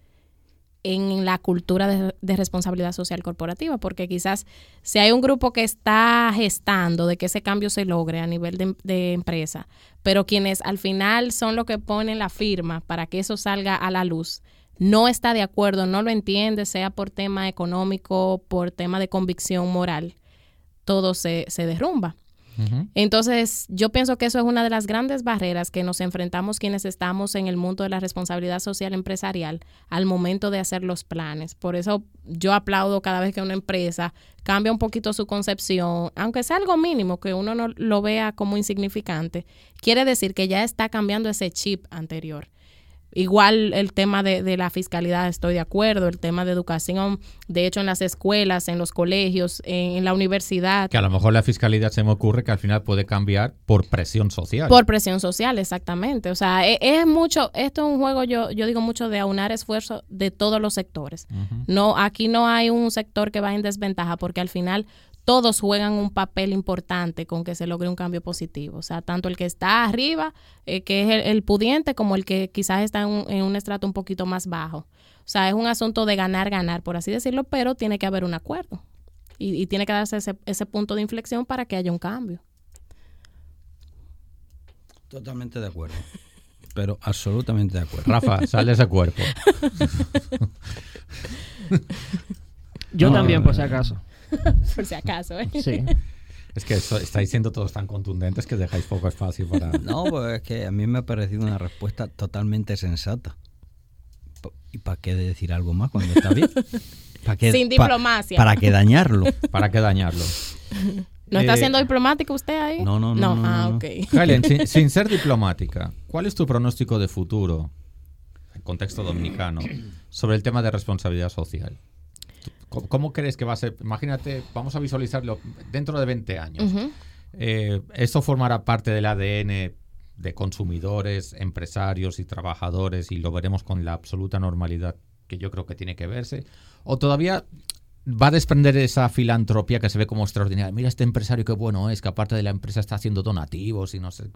en la cultura de, responsabilidad social corporativa, porque quizás si hay un grupo que está gestando de que ese cambio se logre a nivel de, de empresa, pero quienes al final son los que ponen la firma para que eso salga a la luz, no está de acuerdo, no lo entiende, sea por tema económico, por tema de convicción moral, todo se, se derrumba. Entonces, yo pienso que eso es una de las grandes barreras que nos enfrentamos quienes estamos en el mundo de la responsabilidad social empresarial al momento de hacer los planes. Por eso yo aplaudo cada vez que una empresa cambia un poquito su concepción, aunque sea algo mínimo, que uno no lo vea como insignificante, quiere decir que ya está cambiando ese chip anterior. Igual el tema de, de la fiscalidad, estoy de acuerdo, el tema de educación, de hecho en las escuelas, en los colegios, en, en la universidad. Que a lo mejor la fiscalidad se me ocurre que al final puede cambiar por presión social. Por presión social, exactamente. O sea, e- es, mucho, esto es un juego, yo, yo digo mucho de aunar esfuerzo de todos los sectores. No, aquí no hay un sector que va en desventaja porque al final todos juegan un papel importante con que se logre un cambio positivo. O sea, tanto el que está arriba, eh, que es el, el pudiente, como el que quizás está en un, en un estrato un poquito más bajo. O sea, es un asunto de ganar, ganar, por así decirlo, pero tiene que haber un acuerdo. Y, y tiene que darse ese, ese punto de inflexión para que haya un cambio. Totalmente de acuerdo. Pero absolutamente de acuerdo. Rafa, sale de ese cuerpo. Yo No, también, no, por no. si acaso. Por si acaso, ¿eh? Sí. Es que eso- estáis siendo todos tan contundentes que dejáis poco espacio para... No, pues es que a mí me ha parecido una respuesta totalmente sensata. Pa- ¿Y para qué decir algo más cuando está bien? ¿Para qué- Sin pa- diplomacia. ¿Para qué dañarlo? ¿Para qué dañarlo? ¿No está Eh, siendo diplomático usted ahí? no, no, no, no, ah, no. ok. Helen, sin, sin ser diplomática, ¿cuál es tu pronóstico de futuro, en contexto dominicano, sobre el tema de responsabilidad social? ¿Cómo, cómo crees que va a ser? Imagínate, vamos a visualizarlo dentro de 20 años. Eh, ¿Esto formará parte del ADN de consumidores, empresarios y trabajadores y lo veremos con la absoluta normalidad que yo creo que tiene que verse? ¿O todavía va a desprender esa filantropía que se ve como extraordinaria? Mira este empresario qué bueno es, que aparte de la empresa está haciendo donativos y no sé.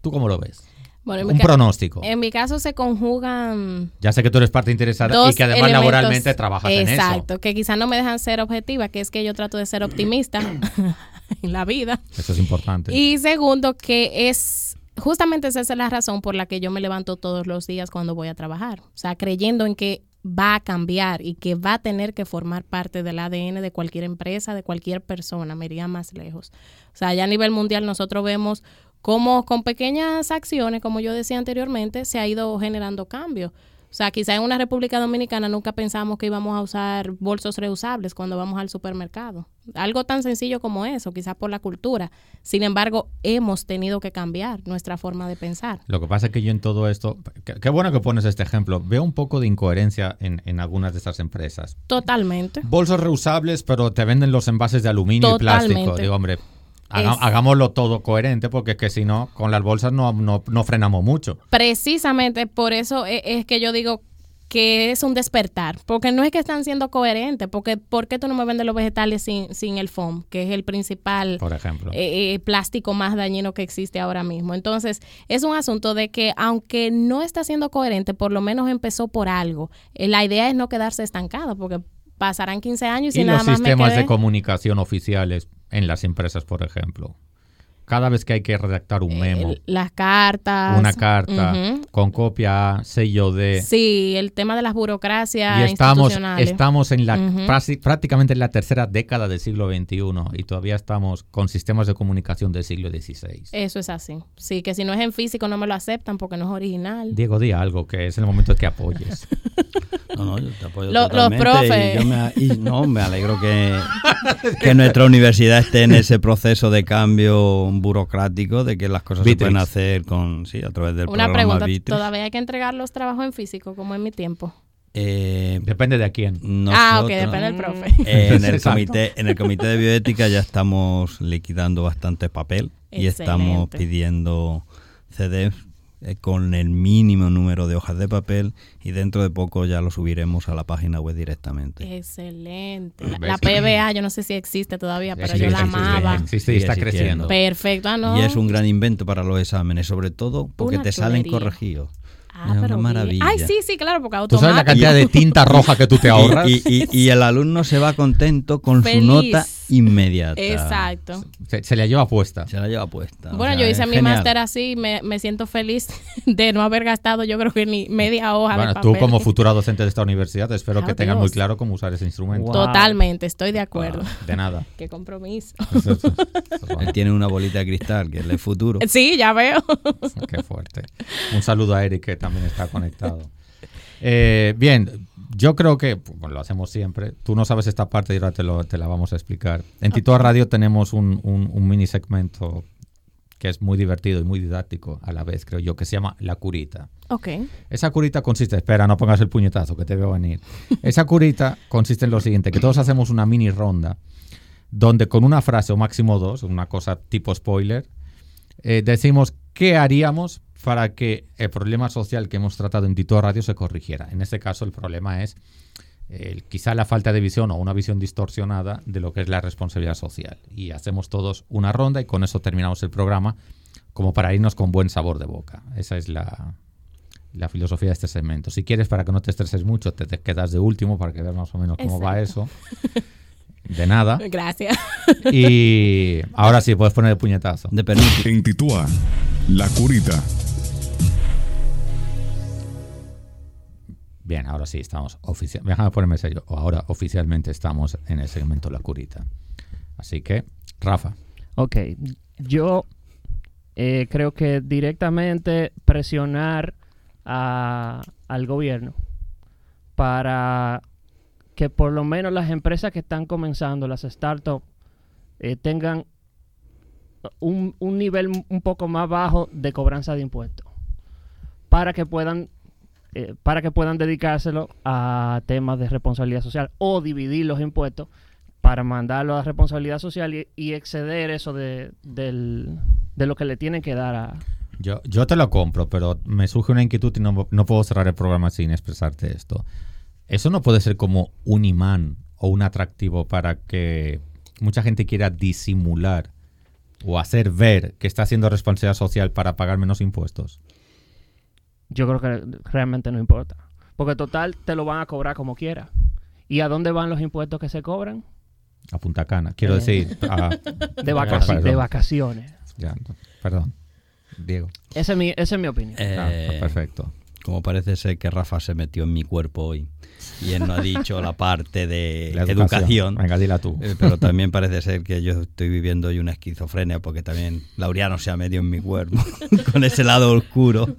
¿Tú cómo lo ves? Bueno, Un pronóstico. En mi caso se conjugan Ya sé que tú eres parte interesada y que además laboralmente trabajas en eso. Exacto, que quizás no me dejan ser objetiva, que es que yo trato de ser optimista en la vida. Eso es importante. Y segundo, que es justamente esa es la razón por la que yo me levanto todos los días cuando voy a trabajar. O sea, creyendo en que va a cambiar y que va a tener que formar parte del ADN de cualquier empresa, de cualquier persona, me iría más lejos. O sea, ya a nivel mundial nosotros vemos cómo con pequeñas acciones, como yo decía anteriormente, se ha ido generando cambio. O sea, quizá en una República Dominicana nunca pensamos que íbamos a usar bolsos reusables cuando vamos al supermercado. Algo tan sencillo como eso, quizás por la cultura. Sin embargo, hemos tenido que cambiar nuestra forma de pensar. Lo que pasa es que yo en todo esto, qué, bueno que pones este ejemplo, veo un poco de incoherencia en, en algunas de estas empresas. Totalmente. Bolsos reusables, pero te venden los envases de aluminio y plástico. Digo, hombre, haga- hagámoslo todo coherente porque es que si no, con las bolsas no, no, no frenamos mucho. Precisamente por eso e- es, que yo digo que es un despertar, porque no es que están siendo coherentes, porque ¿por qué tú no me vendes los vegetales sin, sin el foam, que es el principal Por ejemplo. eh, eh, plástico más dañino que existe ahora mismo. Entonces, es un asunto de que aunque no está siendo coherente, por lo menos empezó por algo. Eh, la idea es no quedarse estancado, porque pasarán 15 años y, y nada los más me sistemas quedé- de comunicación oficiales en las empresas, por ejemplo. Cada vez que hay que redactar un memo, el- las cartas. una carta con copia A, sello de... Sí, el tema de las burocracias Y estamos, estamos en la prasi- prácticamente en la tercera década del siglo XXI y todavía estamos con sistemas de comunicación del siglo XVI. Eso es así. Sí, que si no es en físico no me lo aceptan porque no es original. Diego, di algo que es el momento de que apoyes. No, no, yo te apoyo Lo- los profes. Y yo me, y no, me alegro que, que nuestra universidad esté en ese proceso de cambio burocrático, de que las cosas Bitrix. se pueden hacer con, sí, a través del Una programa pregunta, Bitrix. ¿todavía hay que entregar los trabajos en físico como en mi tiempo? Eh, Depende de a quién. ah, ok, nosotros- depende del profe. Eh, en, el comité, en el comité de bioética ya estamos liquidando bastante papel y estamos pidiendo CDs eh, con el mínimo número de hojas de papel y dentro de poco ya lo subiremos a la página web directamente. Excelente. La, ¿Ves? la PBA, yo no sé si existe todavía, pero Existe, yo la amaba. Existe y está existiendo. creciendo. Perfecto, ah, no. Y es un gran invento para los exámenes, sobre todo porque Una te salen corregidos. Ah, Es una pero bien. maravilla. Ay, sí, sí, claro, porque ¿Tú sabes la automático. cantidad de tinta roja que tú te ahorras? Y, y- y el alumno se va contento con Feliz. su nota inmediata. Exacto. Se, se la lleva puesta. Se la lleva puesta. o Bueno, sea, yo hice mi genial. máster así, me, me siento feliz de no haber gastado, yo creo que ni media hoja Bueno, de tú como futura docente de esta universidad, espero que tengas muy claro cómo usar ese instrumento. Wow. Totalmente, estoy de acuerdo. Ah, de nada. Qué compromiso. Eso- eso- eso- Él tiene una bolita de cristal, que es el futuro. Sí, ya veo. Qué fuerte. Un saludo a Eric que también está conectado. Eh, bien, yo creo que bueno, lo hacemos siempre. Tú no sabes esta parte y ahora te, lo- te la vamos a explicar. En Tito Radio tenemos un, un- un mini segmento que es muy divertido y muy didáctico a la vez, creo yo, que se llama La Curita. Ok. Esa curita consiste, espera, no pongas el puñetazo que te veo venir. Esa curita consiste en lo siguiente, que todos hacemos una mini ronda donde con una frase o máximo dos, una cosa tipo spoiler, eh, decimos qué haríamos para que el problema social que hemos tratado en Tito Radio se corrigiera. En este caso el problema es eh, quizá la falta de visión o una visión distorsionada de lo que es la responsabilidad social. Y hacemos todos una ronda y con eso terminamos el programa como para irnos con buen sabor de boca. Esa es la, la filosofía de este segmento. Si quieres, para que no te estreses mucho, te, te quedas de último para que veas más o menos cómo va eso. De nada. Gracias. Y ahora sí, puedes poner el puñetazo. De permiso. En Titúa, La Curita. Bien, ahora sí, estamos oficial. Déjame ponerme serio. Ahora oficialmente estamos en el segmento La Curita. Así que, Rafa, Ok, yo eh, creo que directamente presionar a- al gobierno para que por lo menos las empresas que están comenzando, las startups, eh, tengan un, un nivel un poco más bajo de cobranza de impuestos para que puedan eh, para que puedan dedicárselo a temas de responsabilidad social o dividir los impuestos para mandarlo a responsabilidad social y, y exceder eso de, del- de lo que le tienen que dar a... yo, yo te lo compro, pero me surge una inquietud y no, no puedo cerrar el programa sin expresarte esto. Eso no puede ser como un imán o un atractivo para que mucha gente quiera disimular o hacer ver que está haciendo responsabilidad social para pagar menos impuestos. Yo creo que realmente no importa. Porque total te lo van a cobrar como quiera. ¿Y a dónde van los impuestos que se cobran? A Punta Cana. Quiero Eh. decir, a- De, vacaci- perdón. de vacaciones. ya, perdón. Diego. Esa es mi, esa es mi opinión. Ah, Eh, perfecto. Como parece ser que Rafa se metió en mi cuerpo hoy y él no ha dicho la parte de La educación. Venga, dila tú. Eh, Pero también parece ser que yo estoy viviendo hoy una esquizofrenia porque también Laureano se ha metido en mi cuerpo con ese lado oscuro.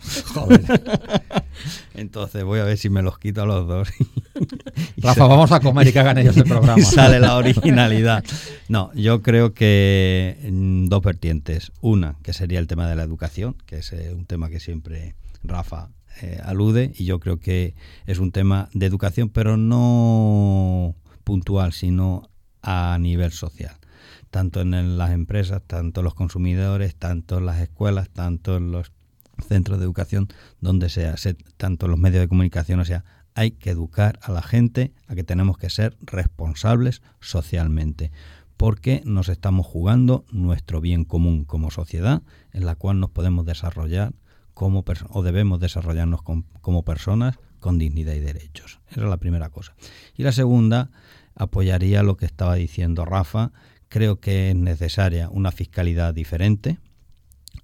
Entonces voy a ver si me los quito a los dos. Rafa, vamos a comer y que hagan ellos el programa. y sale la originalidad. No, yo creo que mm, dos vertientes. Una, que sería el tema de la educación, que es eh, un tema que siempre Rafa eh, alude, y yo creo que es un tema de educación, pero no puntual, sino a nivel social. Tanto en las empresas, tanto los consumidores, tanto en las escuelas, tanto en los centros de educación, donde sea, se- tanto en los medios de comunicación, o sea, hay que educar a la gente a que tenemos que ser responsables socialmente, porque nos estamos jugando nuestro bien común como sociedad, en la cual nos podemos desarrollar como o debemos desarrollarnos com- como personas con dignidad y derechos. Esa es la primera cosa. Y la segunda, apoyaría lo que estaba diciendo Rafa. Creo que es necesaria una fiscalidad diferente,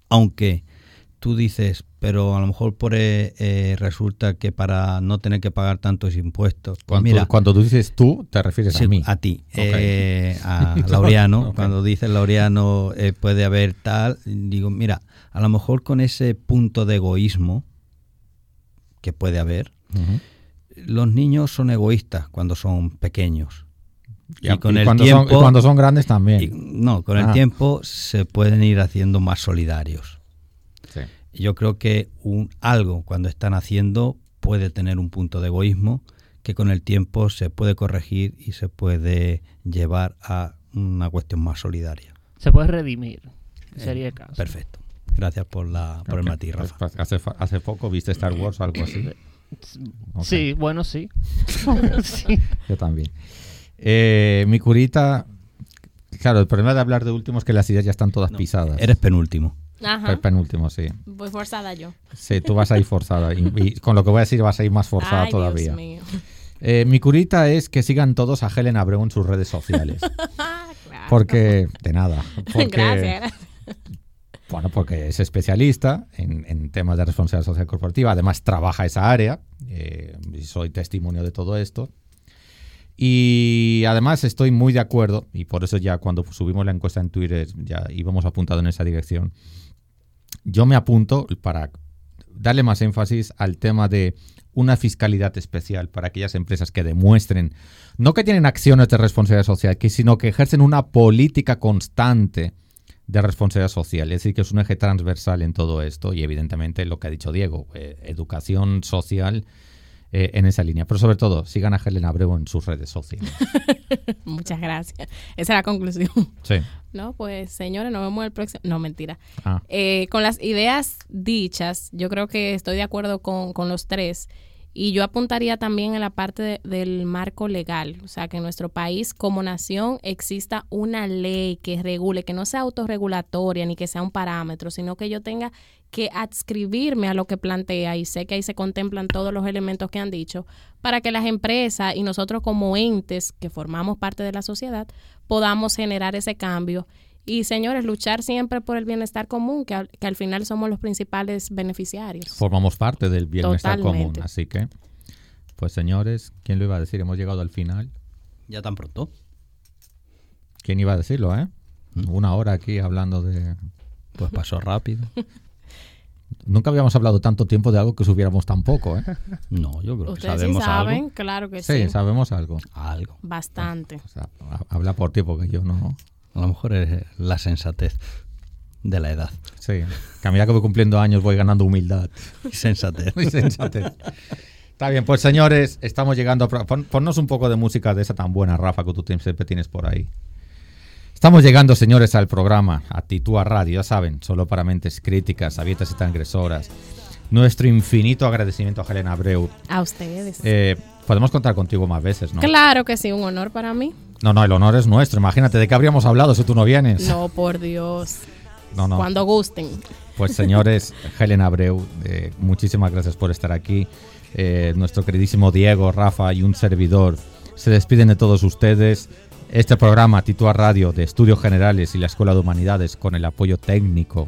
aunque tú dices, pero a lo mejor por eh, eh, resulta que para no tener que pagar tantos impuestos, pues Cuando, mira, cuando tú dices tú, te refieres Sí, a mí. ti, Ok. eh, a Laureano. Cuando dice Laureano eh, puede haber tal, digo, mira, a lo mejor con ese punto de egoísmo que puede haber, los niños son egoístas cuando son pequeños. Y, Y con y el cuando son, tiempo- cuando son grandes también. Y, no, con Ah. el tiempo se pueden ir haciendo más solidarios. Yo creo que un, algo cuando están haciendo puede tener un punto de egoísmo que con el tiempo se puede corregir y se puede llevar a una cuestión más solidaria. Se puede redimir. Sería el caso. Perfecto. Gracias por, la, por el matiz, Rafa. Hace, hace poco viste Star Wars o algo así. Ok. Sí, bueno, sí. sí. Yo también. Eh, mi curita. Claro, el problema de hablar de último es que las ideas ya están todas pisadas. Eres penúltimo. Ajá. Pe- penúltimo, sí. Voy forzada yo. Sí, tú vas a ir forzada. Y, y con lo que voy a decir vas a ir más forzada Ay, todavía. Dios mío. Eh, mi curita es que sigan todos a Helen Abreu en sus redes sociales. Claro. Porque, de nada. Porque, Gracias, gracias. Bueno, porque es especialista en, en temas de responsabilidad social corporativa. Además, trabaja esa área. eh, y soy testimonio de todo esto. Y además estoy muy de acuerdo, y por eso ya cuando subimos la encuesta en Twitter ya íbamos apuntado en esa dirección. Yo me apunto para darle más énfasis al tema de una fiscalidad especial para aquellas empresas que demuestren, no que tienen acciones de responsabilidad social, que, sino que ejercen una política constante de responsabilidad social. Es decir, que es un eje transversal en todo esto y evidentemente lo que ha dicho Diego, eh, educación social eh, en esa línea. Pero sobre todo, sigan a Helen Abreu en sus redes sociales. Muchas gracias. Esa es la conclusión. Sí. No, pues señores, nos vemos el próximo. No, mentira. Ah, Eh, con las ideas dichas, yo creo que estoy de acuerdo con, con los tres. Y yo apuntaría también en la parte de- del marco legal, o sea, que en nuestro país como nación exista una ley que regule, que no sea autorregulatoria ni que sea un parámetro, sino que yo tenga que adscribirme a lo que plantea y sé que ahí se contemplan todos los elementos que han dicho para que las empresas y nosotros como entes que formamos parte de la sociedad podamos generar ese cambio y señores, luchar siempre por el bienestar común, que al, que al final somos los principales beneficiarios. formamos parte del bienestar común. Así que, pues señores, ¿quién lo iba a decir? Hemos llegado al final. Ya tan pronto. ¿Quién iba a decirlo, eh? Una hora aquí hablando de... Pues pasó rápido. Nunca habíamos hablado tanto tiempo de algo que supiéramos tan poco, ¿eh? No, yo creo que Ustedes sí sabemos saben, algo. claro que Sí, sí. sabemos algo. Algo. Bastante. O sea, ha- habla por ti porque yo no... A lo mejor es la sensatez de la edad. Sí, que a medida que voy cumpliendo años voy ganando humildad. Sensatez. Muy sensatez. Está bien, pues señores, estamos llegando a... Pon, ponnos un poco de música de esa tan buena, Rafa, que tú siempre tienes por ahí. Estamos llegando, señores, al programa, a Titúa Radio, ya saben, solo para mentes críticas, abiertas y transgresoras. Nuestro infinito agradecimiento a Helena Abreu. A ustedes. Eh, podemos contar contigo más veces, ¿no? Claro que sí, un honor para mí. No, no, el honor es nuestro. Imagínate, ¿de qué habríamos hablado si tú no vienes? No, por Dios. No, no. Cuando gusten. Pues señores, Helen Abreu, eh, muchísimas gracias por estar aquí. Eh, nuestro queridísimo Diego, Rafa y un servidor se despiden de todos ustedes. Este programa, Titua Radio, de Estudios Generales y la Escuela de Humanidades, con el apoyo técnico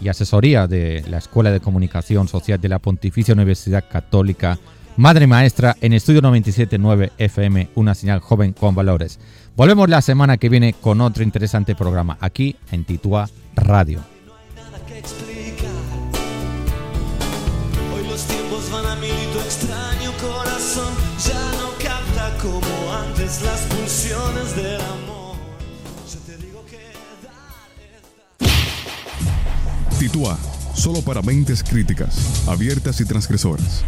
y asesoría de la Escuela de Comunicación Social de la Pontificia Universidad Católica, Madre Maestra en Estudio 97.9 FM, una señal joven con valores. Volvemos la semana que viene con otro interesante programa aquí en Titua Radio. Titúa, solo para mentes críticas, abiertas y transgresoras.